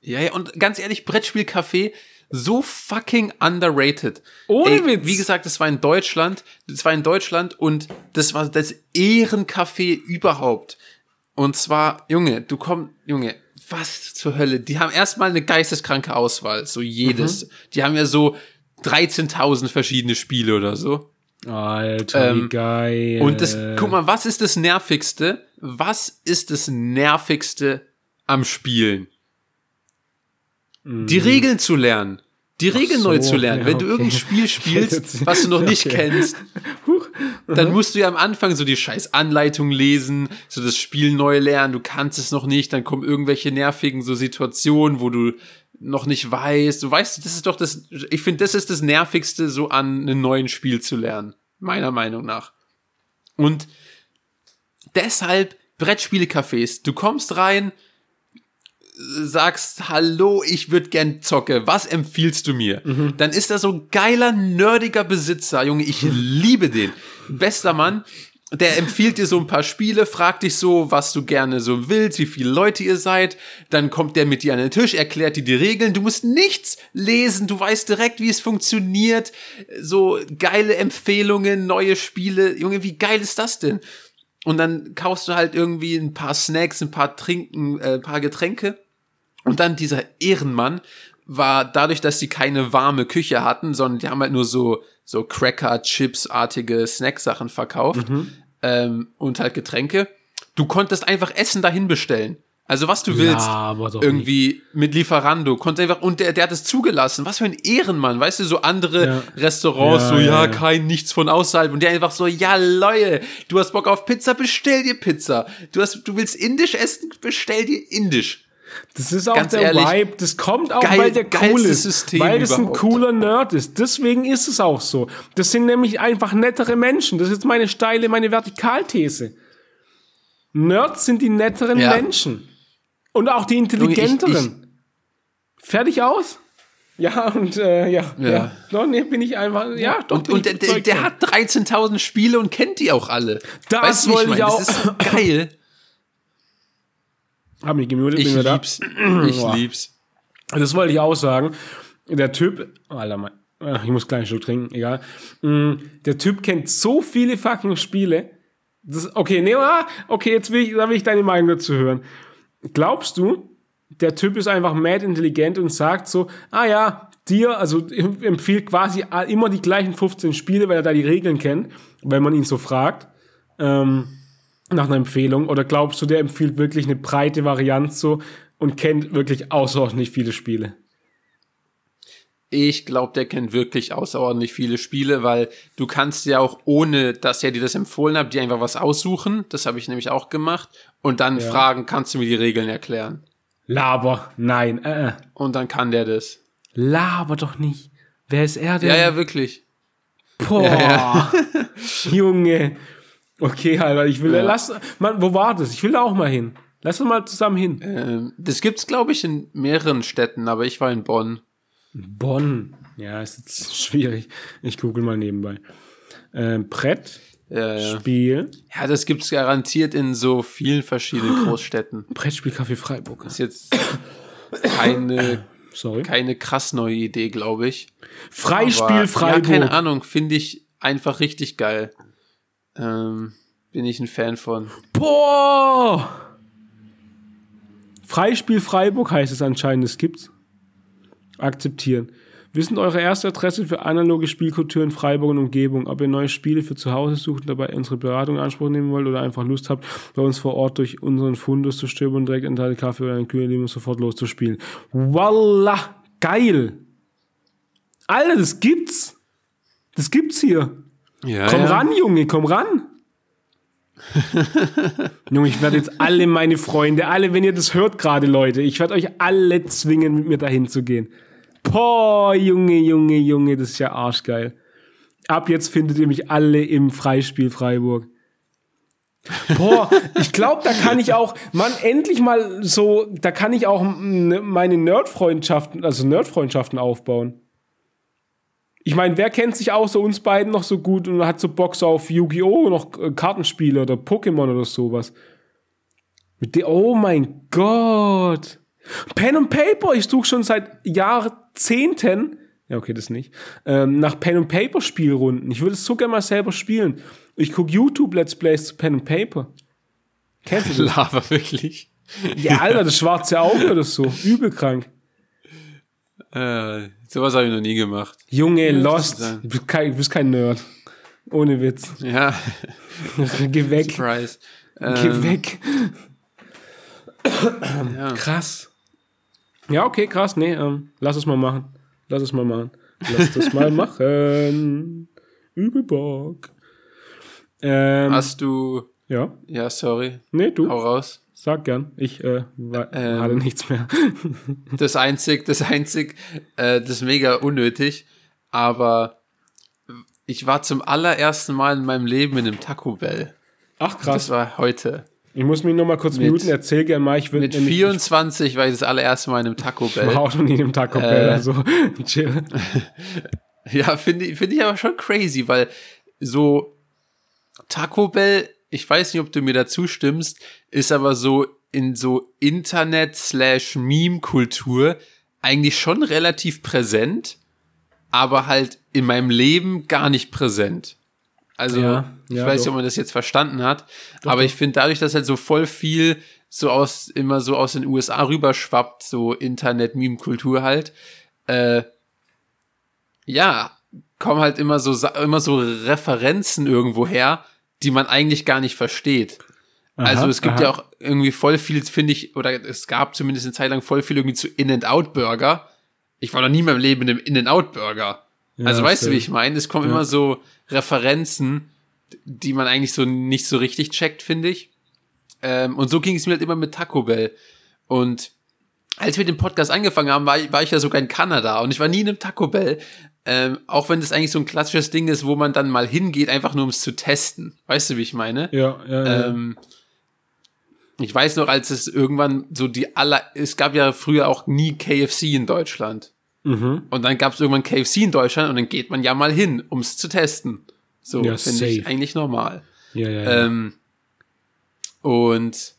Ja, ja, und ganz ehrlich, Brettspielcafé, so fucking underrated. Ohne Ey, Witz. Wie gesagt, das war in Deutschland, das war in Deutschland und das war das Ehrencafé überhaupt. Und zwar, Junge, du kommst, Junge, was zur Hölle? Die haben erstmal eine geisteskranke Auswahl, so jedes. Mhm. Die haben ja so 13.000 verschiedene Spiele oder so. Alter, ähm, wie geil. Und das, guck mal, was ist das Nervigste? Was ist das Nervigste am Spielen? Mhm. Die Regeln zu lernen. Die Regeln so, neu zu lernen. Ja, Wenn du irgendein Spiel spielst, was du noch nicht okay. kennst, dann musst du ja am Anfang so die scheiß Anleitung lesen, so das Spiel neu lernen, du kannst es noch nicht, dann kommen irgendwelche nervigen so Situationen, wo du noch nicht weißt. Du weißt, das ist doch das, ich finde, das ist das Nervigste, so an einem neuen Spiel zu lernen. Meiner Meinung nach. Und deshalb Brettspiele-Cafés. Du kommst rein, sagst, hallo, ich würde gern zocke, was empfiehlst du mir? Mhm. Dann ist da so ein geiler, nerdiger Besitzer, Junge, ich liebe den. Bester Mann, der empfiehlt dir so ein paar Spiele, fragt dich so, was du gerne so willst, wie viele Leute ihr seid. Dann kommt der mit dir an den Tisch, erklärt dir die Regeln. Du musst nichts lesen, du weißt direkt, wie es funktioniert. So geile Empfehlungen, neue Spiele. Junge, wie geil ist das denn? Und dann kaufst du halt irgendwie ein paar Snacks, ein paar Trinken, äh, ein paar Getränke und dann dieser Ehrenmann war dadurch, dass sie keine warme Küche hatten, sondern die haben halt nur so, so Cracker, Chips-artige Snacksachen verkauft mhm. ähm, und halt Getränke. Du konntest einfach Essen dahin bestellen. Also was du willst, doch irgendwie mit Lieferando, konnte einfach, und der, der hat es zugelassen. Was für ein Ehrenmann, weißt du, so andere Ja. Restaurants, Ja, so, ja, ja, ja. kein nichts von außerhalb. Und der einfach so, ja, Leute, du hast Bock auf Pizza, bestell dir Pizza. Du hast, du willst indisch essen, bestell dir indisch. Das ist auch Ganz der ehrlich, Vibe. Das kommt auch, geil- weil der cool ist. System weil das ein cooler Nerd ist. Deswegen ist es auch so. Das sind nämlich einfach nettere Menschen. Das ist jetzt meine steile, meine Vertikalthese. Nerds sind die netteren Ja. Menschen. Und auch die intelligenteren. Fertig aus? Ja, und äh, ja, ja. Ja. Nee, bin ich einfach, ja, doch. Und, und ich der, der, der hat 13.000 Spiele und kennt die auch alle. Das weißt wollte ich meine? auch- Das ist geil. Hab mich gemutet, Ich bin wieder lieb's. da. Ich Boah. lieb's. Das wollte ich auch sagen. Der Typ, Alter, mein, ich muss gleich einen Schluck trinken, egal. Mm, Der Typ kennt so viele fucking Spiele. Das, okay, nee, ah, okay, jetzt will ich, da will ich deine Meinung dazu hören. Glaubst du, der Typ ist einfach mad intelligent und sagt so, ah ja, dir, also em- empfiehlt quasi immer die gleichen 15 Spiele, weil er da die Regeln kennt, wenn man ihn so fragt, ähm, nach einer Empfehlung. Oder glaubst du, der empfiehlt wirklich eine breite Variante so und kennt wirklich außerordentlich viele Spiele? Ich glaube, der kennt wirklich außerordentlich viele Spiele, weil du kannst ja auch, ohne dass er dir das empfohlen hat, dir einfach was aussuchen. Das habe ich nämlich auch gemacht. Und dann fragen, kannst du mir die Regeln erklären? Laber, nein, äh, äh. Und dann kann der das. Laber doch nicht. Wer ist er denn? Ja, ja, wirklich. Boah, Junge. Okay, Alter, ich will, Ja. lass, Mann, wo war das? Ich will da auch mal hin. Lass uns mal zusammen hin. Ähm, das gibt's, glaube ich, in mehreren Städten, aber ich war in Bonn. Bonn. Ja, ist jetzt schwierig. Ich google mal nebenbei. Ähm, Brett, Ja, ja. Spiel, ja, das gibt's garantiert in so vielen verschiedenen Großstädten. Brettspiel Café Freiburg. ist jetzt keine, Sorry. keine krass neue Idee, glaube ich. Freispiel Aber, Freiburg. Ja, keine Ahnung, finde ich einfach richtig geil. Ähm, bin ich ein Fan von. Boah! Freispiel Freiburg heißt es anscheinend, es gibt's. Akzeptieren. Wir sind eure erste Adresse für analoge Spielkultur in Freiburg und Umgebung. Ob ihr neue Spiele für zu Hause sucht und dabei unsere Beratung in Anspruch nehmen wollt oder einfach Lust habt, bei uns vor Ort durch unseren Fundus zu stöbern und direkt einen Teil Kaffee oder einen kühlen Limo sofort loszuspielen. Wallah! Geil! Alter, das gibt's! Das gibt's hier! Ja, Komm ran, Junge, komm ran. Junge, ich werde jetzt alle meine Freunde, alle, wenn ihr das hört gerade, Leute, ich werde euch alle zwingen, mit mir dahin zu gehen. Boah, Junge, Junge, Junge, das ist ja arschgeil. Ab jetzt findet ihr mich alle im Freispiel Freiburg. Boah, ich glaube, da kann ich auch, Mann, endlich mal so, da kann ich auch meine Nerdfreundschaften, also Nerdfreundschaften aufbauen. Ich meine, wer kennt sich außer uns beiden noch so gut und hat so Bock so auf Yu-Gi-Oh! noch äh, Kartenspiele oder Pokémon oder sowas? Mit der, oh mein Gott. Pen und Paper, ich suche schon seit Jahrzehnten, ja okay, das nicht, ähm, nach Pen und Paper Spielrunden. Ich würde es so gerne mal selber spielen. Ich gucke YouTube Let's Plays zu Pen und Paper. Kennst du das? Lava, wirklich. Ja, Alter, das schwarze Auge oder so. Übelkrank. Äh, sowas habe ich noch nie gemacht. Junge, Lost. Du bist kein, du bist kein Nerd. Ohne Witz. Ja, Geh weg. Surprise. Geh Ähm, weg. ja. Krass. Ja, okay, krass. Nee, ähm, lass es mal machen. Lass es mal machen. Lass das mal machen. Übel Bock. Ähm, Hast du, ja. ja, sorry, Nee, du. hau raus. Sag gern. Ich äh, war, Ähm. hatte nichts mehr. Das einzig, das einzig, äh, das ist mega unnötig, aber ich war zum allerersten Mal in meinem Leben in einem Taco Bell. Ach, Das krass. war heute. Ich muss mich noch mal kurz Mit- muten. Erzähl gern mal. Ich will Mit nämlich- 24 war ich das allererste Mal in einem Taco Ich war Bell. auch noch nie im Taco Bell. Äh. Also, chill. Ja, finde ich, finde ich aber schon crazy, weil so Taco Bell, ich weiß nicht, ob du mir dazu stimmst, ist aber so in so Internet slash Meme-Kultur eigentlich schon relativ präsent, aber halt in meinem Leben gar nicht präsent. Also, Ja, ich ja, weiß nicht, ob man das jetzt verstanden hat, aber doch. ich finde dadurch, dass halt so voll viel so aus, immer so aus den USA rüberschwappt, so Internet-Meme-Kultur halt, äh, ja, kommen halt immer so, immer so Referenzen irgendwo her, die man eigentlich gar nicht versteht. also es gibt aha. ja auch irgendwie voll viel, finde ich, oder es gab zumindest eine Zeit lang voll viel irgendwie zu In-N-Out-Burger. Ich war noch nie in meinem Leben in einem In-N-Out-Burger. Ja, also weißt du, wie ich meine? Es kommen immer so Referenzen, die man eigentlich so nicht so richtig checkt, finde ich. Ähm, und so ging es mir halt immer mit Taco Bell. Und als wir den Podcast angefangen haben, war ich, war ich ja sogar in Kanada und ich war nie in einem Taco Bell. Ähm, auch wenn das eigentlich so ein klassisches Ding ist, wo man dann mal hingeht, einfach nur um es zu testen. Weißt du, wie ich meine? Ja, ja, ja. Ähm, ich weiß noch, als es irgendwann so die aller, es gab ja früher auch nie KFC in Deutschland. Mhm. Und dann gab es irgendwann KFC in Deutschland und dann geht man ja mal hin, um es zu testen. So, Ja, finde ich eigentlich normal. ja, ja, ja. Ähm, und,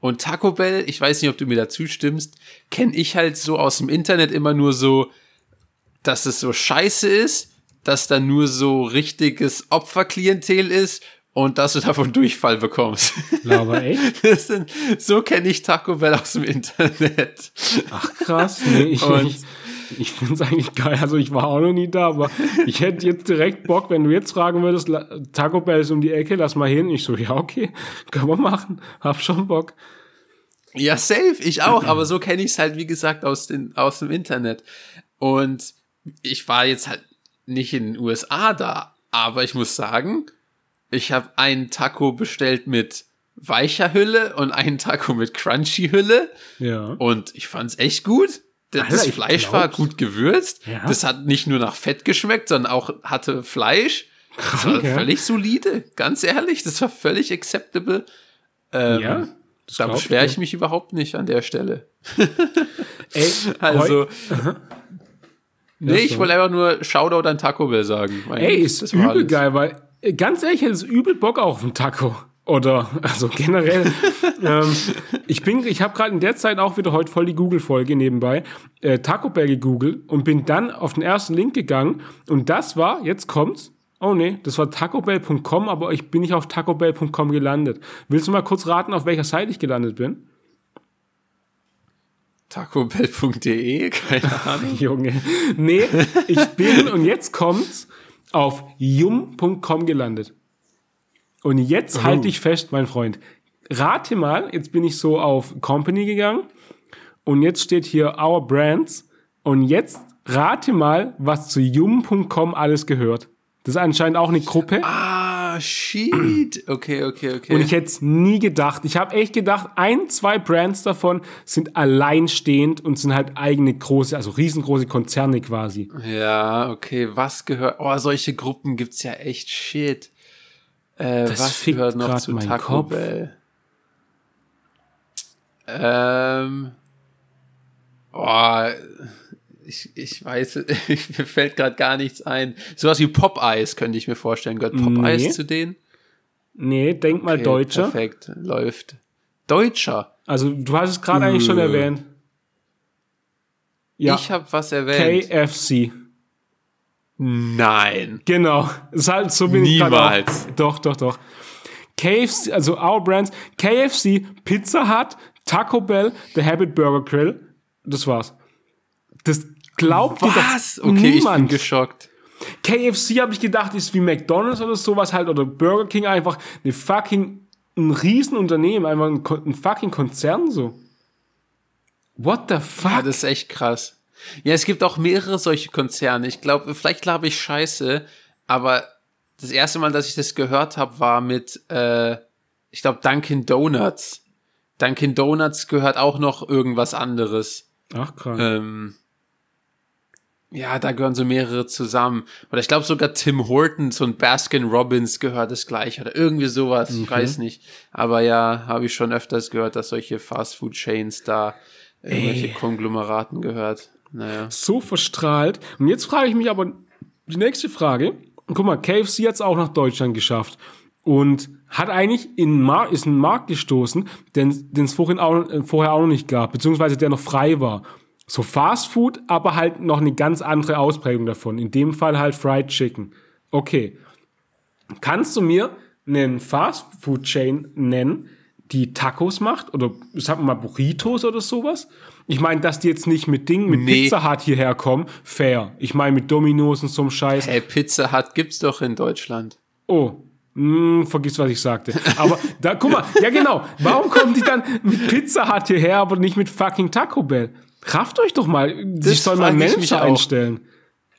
und Taco Bell, ich weiß nicht, ob du mir dazu stimmst, kenne ich halt so aus dem Internet immer nur so, dass es so scheiße ist, dass da nur so richtiges Opferklientel ist und dass du davon Durchfall bekommst. Laber echt? Das sind, so kenne ich Taco Bell aus dem Internet. Ach krass, nee, ich, Und- ich, ich finde es eigentlich geil. Also ich war auch noch nie da, aber ich hätte jetzt direkt Bock, wenn du jetzt fragen würdest, Taco Bell ist um die Ecke, lass mal hin. Ich so, ja, okay, können wir machen. Hab schon Bock. Ja, safe, ich auch, aber so kenne ich es halt, wie gesagt, aus, den, aus dem Internet. Und ich war jetzt halt nicht in den USA da, aber ich muss sagen, ich habe einen Taco bestellt mit weicher Hülle und einen Taco mit crunchy Hülle Ja. und ich fand's echt gut. Das, Alter, ich Fleisch war gut gewürzt. Ja. Das hat nicht nur nach Fett geschmeckt, sondern auch hatte Fleisch. Das war Krank, ja. völlig solide. Ganz ehrlich, das war völlig acceptable. Ähm, Ja, da ich beschwere dir. ich mich überhaupt nicht an der Stelle. Ey, Also, nee, ich wollte einfach nur Shoutout an Taco Bell sagen. Weil Ey, ist das übel alles. geil, weil äh, ganz ehrlich, hätte es übel Bock auf einen Taco. Oder, also generell. ähm, ich bin, ich habe gerade in der Zeit auch wieder heute voll die Google-Folge nebenbei, äh, Taco Bell gegoogelt und bin dann auf den ersten Link gegangen und das war, jetzt kommt's, oh nee, das war tacobell.com, aber ich bin nicht auf tacobell.com gelandet. Willst du mal kurz raten, auf welcher Seite ich gelandet bin? Tacobell.de, keine Ahnung. Junge. Nee, ich bin, und jetzt kommt's, auf yum.com gelandet. Und jetzt halte ich fest, mein Freund. Rate mal, jetzt bin ich so auf Company gegangen und jetzt steht hier Our Brands und jetzt rate mal, was zu yum.com alles gehört. Das ist anscheinend auch eine Gruppe. Ah, shit. Okay, okay, okay. Und ich hätte es nie gedacht. Ich habe echt gedacht, ein, zwei Brands davon sind alleinstehend und sind halt eigene große, also riesengroße Konzerne quasi. ja, okay. Was gehört. Oh, solche Gruppen gibt's ja echt shit. Äh, Das was fickt gehört noch zu Taco Kopf. Bell? Ähm. Oh, ich, ich weiß, mir fällt gerade gar nichts ein. Sowas wie Popeyes könnte ich mir vorstellen. Gehört Popeyes Nee. zu denen? Nee, denk mal Okay, Deutscher. Perfekt, läuft. Deutscher. Also du hast es gerade eigentlich schon Äh. erwähnt. Ja, Ich habe was erwähnt. KFC. Nein. Genau. Ist halt so bin ich Niemals. Auch. Doch, doch, doch. KFC, also Our Brands, KFC, Pizza Hut, Taco Bell, The Habit Burger Grill. Das war's. Das glaubt Was? Okay, ich bin niemand. geschockt. KFC habe ich gedacht, ist wie McDonald's oder sowas halt oder Burger King einfach eine fucking ein Riesenunternehmen, einfach ein, ein fucking Konzern so. What the fuck? Ja, das ist echt krass. Ja, es gibt auch mehrere solche Konzerne. Ich glaube, vielleicht glaube ich scheiße, aber das erste Mal, dass ich das gehört habe, war mit, äh, ich glaube, Dunkin' Donuts. Dunkin' Donuts gehört auch noch irgendwas anderes. Ach krass. Ähm, ja, da gehören so mehrere zusammen. Oder ich glaube sogar Tim Hortons und Baskin Robbins gehört das gleich oder irgendwie sowas. Ich weiß nicht. Aber ja, habe ich schon öfters gehört, dass solche Fastfood-Chains da irgendwelche Ey. Konglomeraten gehört. Naja. so verstrahlt. Und jetzt frage ich mich aber die nächste Frage. Guck mal, KFC hat es auch nach Deutschland geschafft und hat eigentlich in Mar ist einen Markt gestoßen, den es vorhin auch, äh, vorher auch noch nicht gab, beziehungsweise der noch frei war. So Fast Food, aber halt noch eine ganz andere Ausprägung davon. In dem Fall halt Fried Chicken. Okay. Kannst du mir einen Fast Food Chain nennen, die Tacos macht? Oder sag mal Burritos oder sowas? Ich meine, dass die jetzt nicht mit Dingen, mit Nee. Pizza Hut hierher kommen, fair. Ich meine, mit Dominos und so einem Scheiß. Hey, Pizza Hut gibt's doch in Deutschland. Oh, Hm, vergiss, was ich sagte. Aber da, guck mal, ja genau. Warum kommen die dann mit Pizza Hut hierher, aber nicht mit fucking Taco Bell? Rafft euch doch mal. sich soll mal Manager einstellen.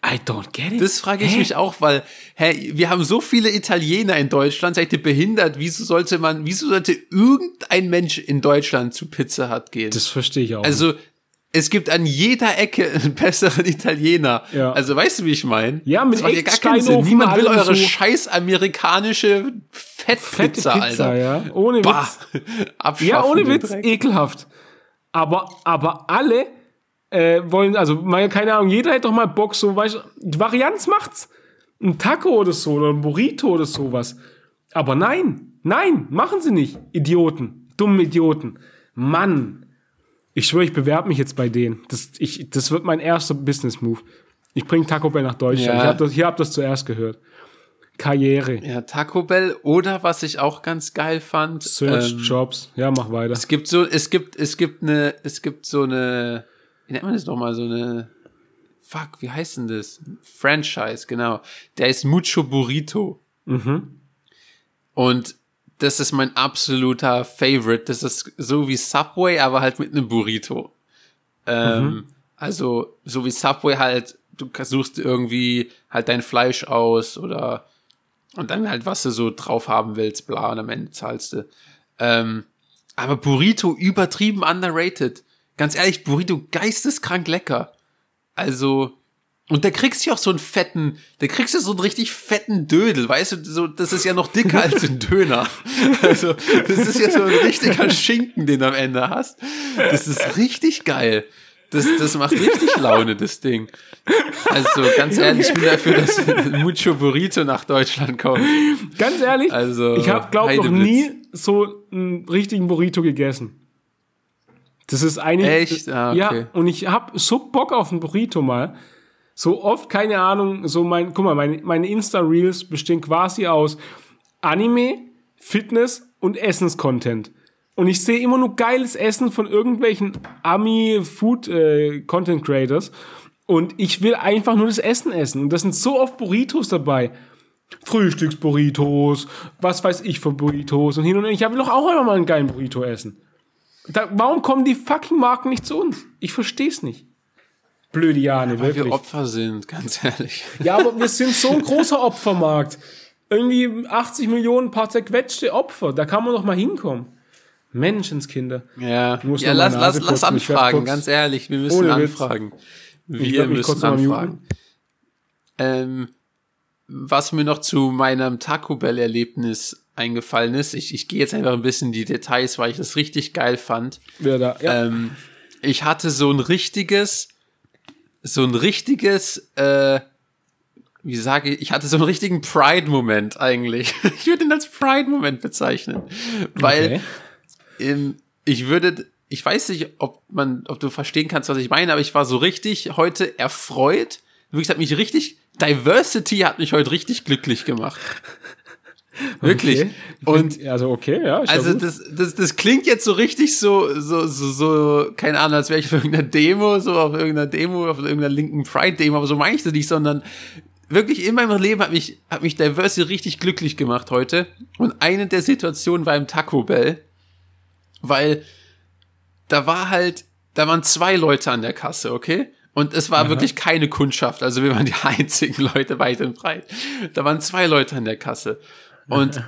I don't get it. Das frage ich Hä? mich auch, weil, hey, wir haben so viele Italiener in Deutschland, seid ihr behindert? Wieso sollte man, wieso sollte irgendein Mensch in Deutschland zu Pizza Hut gehen? Das verstehe ich auch. also, es gibt an jeder Ecke einen besseren Italiener. Ja. Also, weißt du, wie ich meine? Ja, mit das echt gar keinen Sinn. Niemand will eure so. scheiß amerikanische Fette Fettpizza, Pizza, Alter. ja. Ohne Bah. Witz. Abschaffen Ja, ohne Witz, ekelhaft. Aber, aber alle äh, wollen, also keine Ahnung, jeder hätte doch mal Bock, so, weißt du, die Varianz macht's. Ein Taco oder so, oder ein Burrito oder sowas. Aber nein, nein, machen sie nicht. Idioten, dumme Idioten. Mann. Ich schwöre, ich bewerbe mich jetzt bei denen. Das, ich, das wird mein erster Business-Move. Ich bring Taco Bell nach Deutschland. Ja. Ich hab das, hier habt das zuerst gehört. Karriere. Ja, Taco Bell oder was ich auch ganz geil fand. Search ähm, Jobs. Ja, mach weiter. Es gibt so, es gibt, es gibt eine, es gibt so eine, wie nennt man das nochmal, so eine, fuck, wie heißt denn das? Franchise, genau. Der ist Mucho Burrito. Und das ist mein absoluter Favorite. Das ist so wie Subway, aber halt mit einem Burrito. Ähm, Also, so wie Subway halt, du suchst irgendwie halt dein Fleisch aus oder und dann halt, was du so drauf haben willst, bla, und am Ende zahlst du. Ähm, aber Burrito übertrieben underrated. Ganz ehrlich, Burrito geisteskrank lecker. Also, und da kriegst du ja auch so einen fetten, da kriegst du so einen richtig fetten Dödel, weißt du, so, das ist ja noch dicker als ein Döner. Also, das ist ja so ein richtiger Schinken, den du am Ende hast. Das ist richtig geil. Das, das macht richtig Laune, das Ding. Also, ganz ehrlich, ich bin dafür, dass Mucho Burrito nach Deutschland kommt. Ganz ehrlich, Also, ich habe, glaube noch Heideblitz. nie so einen richtigen Burrito gegessen. Das ist eine. Echt? Ah, okay. Ja, und ich habe so Bock auf einen Burrito mal. So oft, keine Ahnung, so mein, guck mal, meine, meine Insta-Reels bestehen quasi aus Anime, Fitness und Essenscontent. Und ich sehe immer nur geiles Essen von irgendwelchen Ami-Food-Content-Creators. und ich will einfach nur das Essen essen. Und da sind so oft Burritos dabei. Frühstücksburritos, was weiß ich für Burritos und hin und her. Ich will doch auch einfach mal einen geilen Burrito essen. Da, warum kommen die fucking Marken nicht zu uns? Ich verstehe es nicht. Blöde Jane, Weil wirklich. wir Opfer sind, ganz ehrlich. Ja, aber wir sind so ein großer Opfermarkt. Irgendwie 80 Millionen paar zerquetschte Opfer. Da kann man doch mal hinkommen. Menschenskinder. Ja, muss ja lass, lass, lass anfragen, kurz- ganz ehrlich, wir müssen anfragen. Wir müssen anfragen. Ähm, was mir noch zu meinem Taco Bell-Erlebnis eingefallen ist, ich, ich gehe jetzt einfach ein bisschen in die Details, weil ich das richtig geil fand. Wer da? Ja. Ähm, ich hatte so ein richtiges, so ein richtiges, äh, wie sage ich, ich hatte so einen richtigen Pride-Moment eigentlich. Ich würde ihn als Pride-Moment bezeichnen. Weil Okay. Ähm, ich würde, ich weiß nicht, ob man, ob du verstehen kannst, was ich meine, aber ich war so richtig heute erfreut. Wirklich, hat mich richtig, Diversity hat mich heute richtig glücklich gemacht. Wirklich. Okay. Und Find- also okay, ja. also das, das, das klingt jetzt so richtig so, so, so, so, keine Ahnung, als wäre ich auf irgendeiner Demo, so auf irgendeiner Demo, auf irgendeiner linken Pride-Demo, aber so meine ich das nicht, sondern wirklich in meinem Leben hat mich, hat mich Diversity richtig glücklich gemacht heute. Und eine der Situationen war im Taco Bell, weil da war halt, da waren zwei Leute an der Kasse, okay? Und es war wirklich keine Kundschaft, also wir waren die einzigen Leute weit und breit. Da waren zwei Leute an der Kasse. Und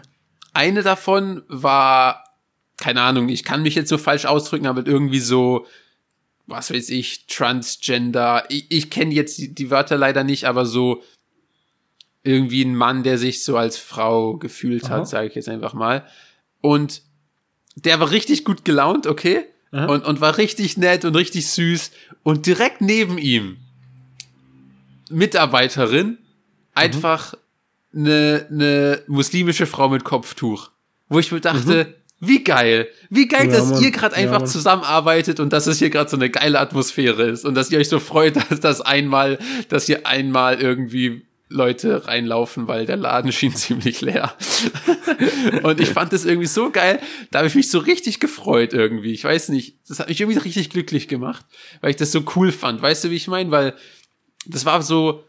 eine davon war, keine Ahnung, ich kann mich jetzt so falsch ausdrücken, aber irgendwie so, was weiß ich, Transgender. Ich, ich kenne jetzt die, die Wörter leider nicht, aber so irgendwie ein Mann, der sich so als Frau gefühlt Aha. hat, sage ich jetzt einfach mal. Und der war richtig gut gelaunt, okay? Aha. Und, und war richtig nett und richtig süß. Und direkt neben ihm Mitarbeiterin, einfach eine, eine muslimische Frau mit Kopftuch. Wo ich mir dachte, wie geil. Wie geil, Mhm. Ja, dass Mann. ihr gerade Ja, einfach Mann. zusammenarbeitet und dass es hier gerade so eine geile Atmosphäre ist und dass ihr euch so freut, dass das einmal, dass hier einmal irgendwie Leute reinlaufen, weil der Laden schien ziemlich leer. und ich fand das irgendwie so geil, da habe ich mich so richtig gefreut irgendwie. Ich weiß nicht, das hat mich irgendwie richtig glücklich gemacht, weil ich das so cool fand. Weißt du, wie ich meine? Weil das war so,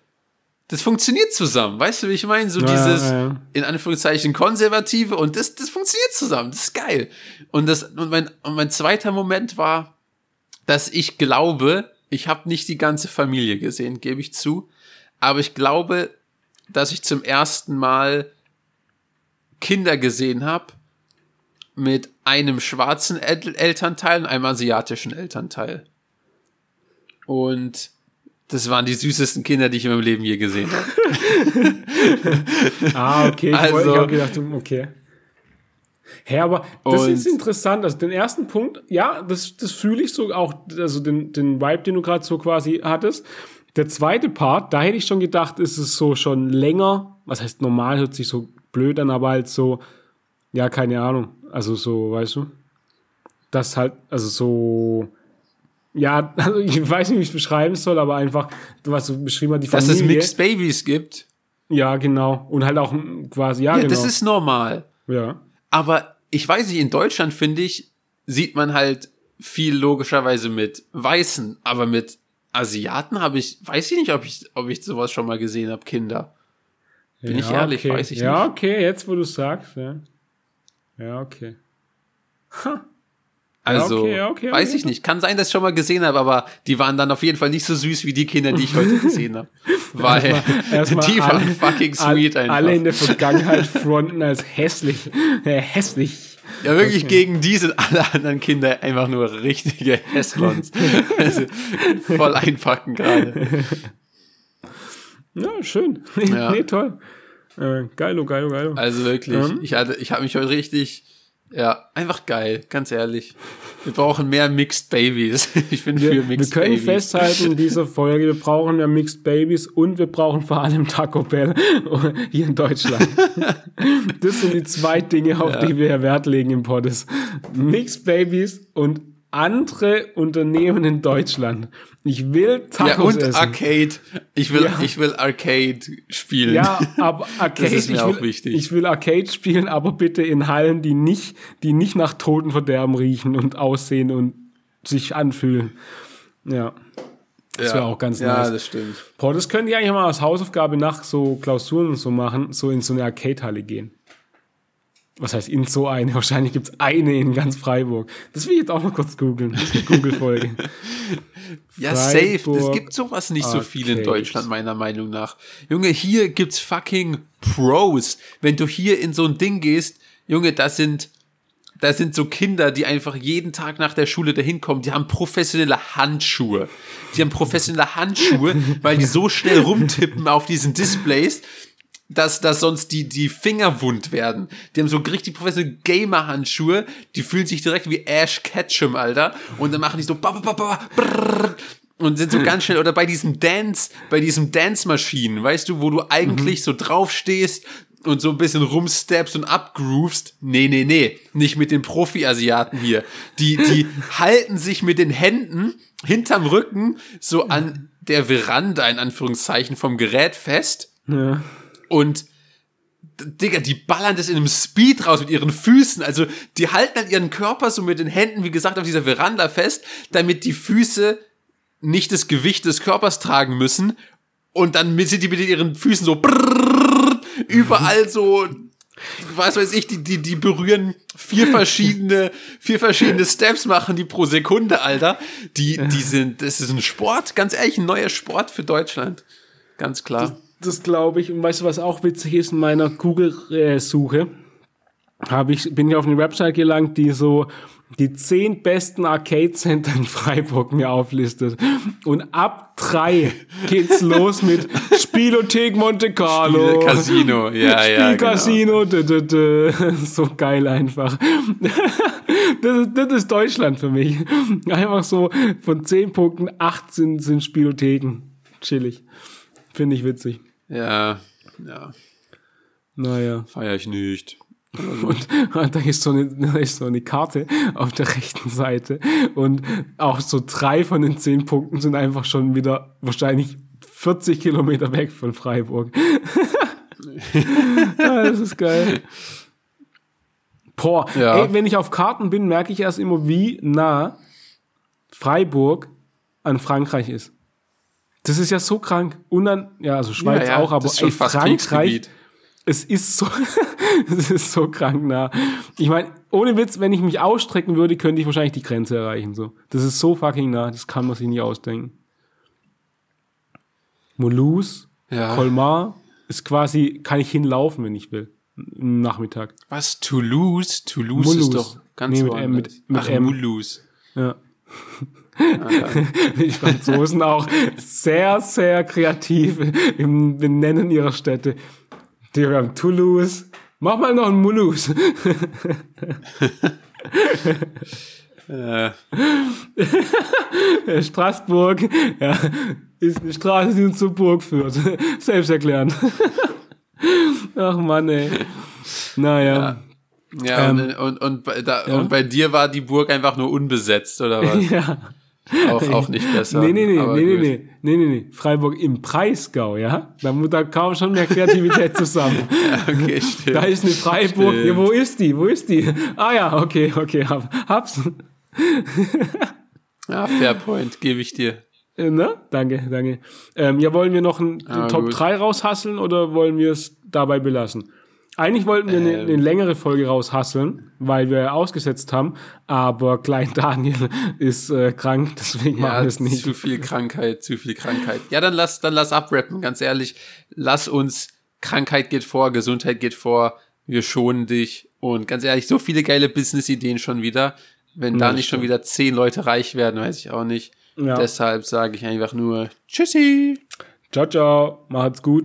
das funktioniert zusammen. Weißt du, wie ich meine? So ja, dieses, ja. in Anführungszeichen, konservative und das, das funktioniert zusammen. Das ist geil. Und das, und mein, und mein zweiter Moment war, dass ich glaube, ich habe nicht die ganze Familie gesehen, gebe ich zu. Aber ich glaube, dass ich zum ersten Mal Kinder gesehen habe mit einem schwarzen El Elternteil und einem asiatischen Elternteil. Und das waren die süßesten Kinder, die ich in meinem Leben je gesehen habe. ah, okay. Ich, also, ich habe gedacht, okay. Hä, aber das ist interessant. Also den ersten Punkt, ja, das, das fühle ich so auch, also den, den Vibe, den du gerade so quasi hattest. Der zweite Part, da hätte ich schon gedacht, ist es so schon länger, was heißt normal, hört sich so blöd an, aber halt so, ja, keine Ahnung. Also so, weißt du? Das halt, also so, ja, also ich weiß nicht, wie ich es beschreiben soll, aber einfach, was du beschrieben hast, die Familie. Dass es Mixed Babies gibt. Ja, genau. Und halt auch quasi, ja, ja genau. das ist normal. Ja. Aber ich weiß nicht, in Deutschland, finde ich, sieht man halt viel logischerweise mit Weißen, aber mit Asiaten habe ich, weiß ich nicht, ob ich, ob ich sowas schon mal gesehen habe, Kinder. Bin ja, ich ehrlich, okay. weiß ich ja, nicht. Ja, okay, jetzt wo du sagst, ja. Ja, okay. Ha. Also, okay, okay, weiß ich nicht. Kann sein, dass ich schon mal gesehen habe, aber die waren dann auf jeden Fall nicht so süß wie die Kinder, die ich heute gesehen habe. Weil erst mal, erst mal die waren fucking sweet einfach. Alle in der Vergangenheit fronten als hässlich. Äh, hässlich. Ja, wirklich okay. gegen die sind alle anderen Kinder einfach nur richtige Hässlons. also, voll einpacken gerade. Ja, schön. Ja. nee, toll. Äh, geilo, geilo, geilo. Also wirklich, ähm. ich hatte, ich habe mich heute richtig, ja, einfach geil, ganz ehrlich. Wir brauchen mehr Mixed Babies. Ich bin wir, für Mixed Babies. Wir können Babies. festhalten in dieser Folge, wir brauchen mehr Mixed Babies und wir brauchen vor allem Taco Bell hier in Deutschland. das sind die zwei Dinge, auf ja. die wir Wert legen im Poddes. Mixed Babies und andere Unternehmen in Deutschland. Ich will Tacos ja, und essen. Arcade. Ich will, ja. ich will Arcade spielen. Ja, aber Arcade. das ist mir ich auch will, wichtig. Ich will Arcade spielen, aber bitte in Hallen, die nicht, die nicht nach Totenverderben riechen und aussehen und sich anfühlen. Ja. Das wäre auch ganz ja, nice. Ja, das stimmt. Boah, das können die eigentlich mal als Hausaufgabe nach so Klausuren und so machen, so in so eine Arcade-Halle gehen was heißt in so eine? Wahrscheinlich gibt es eine in ganz Freiburg. Das will ich jetzt auch mal kurz googeln. Das ist eine Google-Folge. ja, safe. Es gibt sowas nicht Arcade. so viel in Deutschland, meiner Meinung nach. Junge, hier gibt's fucking Pros. Wenn du hier in so ein Ding gehst, Junge, das sind, das sind so Kinder, die einfach jeden Tag nach der Schule dahin kommen. Die haben professionelle Handschuhe. Die haben professionelle Handschuhe, weil die so schnell rumtippen auf diesen Displays, dass, dass sonst die, die Finger wund werden. Die haben so richtig professionelle Gamer-Handschuhe, die fühlen sich direkt wie Ash Ketchum, Alter. Und dann machen die so ba, ba, ba, brrr, und sind so ganz schnell, oder bei diesem Dance, bei diesem Dance-Maschinen, weißt du, wo du eigentlich mhm. so draufstehst und so ein bisschen rumsteppst und upgroovst. Nee, nee, nee, nicht mit den Profi-Asiaten hier. Die, die halten sich mit den Händen hinterm Rücken so an der Veranda, in Anführungszeichen, vom Gerät fest. Ja und Digga, die ballern das in einem Speed raus mit ihren Füßen. Also, die halten halt ihren Körper so mit den Händen, wie gesagt, auf dieser Veranda fest, damit die Füße nicht das Gewicht des Körpers tragen müssen. Und dann sind die mit ihren Füßen so brrrr, überall so, was weiß ich, die, die, die berühren vier verschiedene, vier verschiedene Steps machen die pro Sekunde, Alter. Die, die sind, das ist ein Sport, ganz ehrlich, ein neuer Sport für Deutschland. Ganz klar das glaube ich. Und weißt du, was auch witzig ist in meiner Google-Suche? Habe ich, bin ich auf eine Website gelangt, die so die zehn besten Arcade-Center in Freiburg mir auflistet. Und ab drei geht's los mit Spielothek Monte Carlo. Spiel Casino, ja, ja. Spielcasino, genau. so geil einfach. Das ist, das ist Deutschland für mich. Einfach so von zehn Punkten acht sind, sind Spielotheken. Chillig. Finde ich witzig. Ja, ja. Naja. Feier ich nicht. Und, und, da, ist so eine, da ist so eine Karte auf der rechten Seite und auch so drei von den zehn Punkten sind einfach schon wieder wahrscheinlich 40 Kilometer weg von Freiburg. ja, das ist geil. Boah, ja. ey, wenn ich auf Karten bin, merke ich erst immer, wie nah Freiburg an Frankreich ist. Das ist ja so krank. Und dann, ja, also Schweiz Ja, ja, auch, aber ey, Frankreich, es ist so, es ist so krank nah. Ich meine, ohne Witz, wenn ich mich ausstrecken würde, könnte ich wahrscheinlich die Grenze erreichen. So, das ist so fucking nah, das kann man sich nie ausdenken. Mulhouse, Ja. Colmar ist quasi, kann ich hinlaufen, wenn ich will, im Nachmittag. Was? Toulouse? Toulouse Mulhouse. ist doch ganz Nee, mit. M, mit- mit Ach, M. Mulhouse. Ja. Die Franzosen auch sehr, sehr kreativ im Benennen ihrer Städte. Die haben Toulouse. Mach mal noch ein Mulhouse. Äh, Straßburg ja, ist eine Straße, die uns zur Burg führt. Selbst erklären. Ach Mann, ey. Naja. ja, Ähm, und, und, und, da, ja. und bei dir war die Burg einfach nur unbesetzt, oder was? Ja. Auch, auch nicht besser. Nee, nee, nee, nee, nee, nee, nee, nee, nee. Freiburg im Breisgau, ja? Da, da kam schon mehr Kreativität zusammen. Okay, stimmt. Da ist eine Freiburg. Stimmt. Ja, wo ist die? Wo ist die? Ah ja, okay, okay, hab, hab's. Ja, fair point, gebe ich dir. Äh, Ne? Danke, danke. Ähm, ja, wollen wir noch ein Ah, Top gut. 3 raushasseln oder wollen wir es dabei belassen? Eigentlich wollten wir eine, Ähm. eine längere Folge raushasseln, weil wir ausgesetzt haben, aber Klein Daniel ist äh, krank, deswegen machen Ja, wir es nicht. zu viel Krankheit, zu viel Krankheit. Ja, dann lass, dann lass abrappen, ganz ehrlich. Lass uns, Krankheit geht vor, Gesundheit geht vor, wir schonen dich. Und ganz ehrlich, so viele geile Business-Ideen schon wieder. Wenn da Ja, nicht schon wieder zehn Leute reich werden, weiß ich auch nicht. Ja. Deshalb sage ich einfach nur Tschüssi. Ciao, ciao, macht's gut.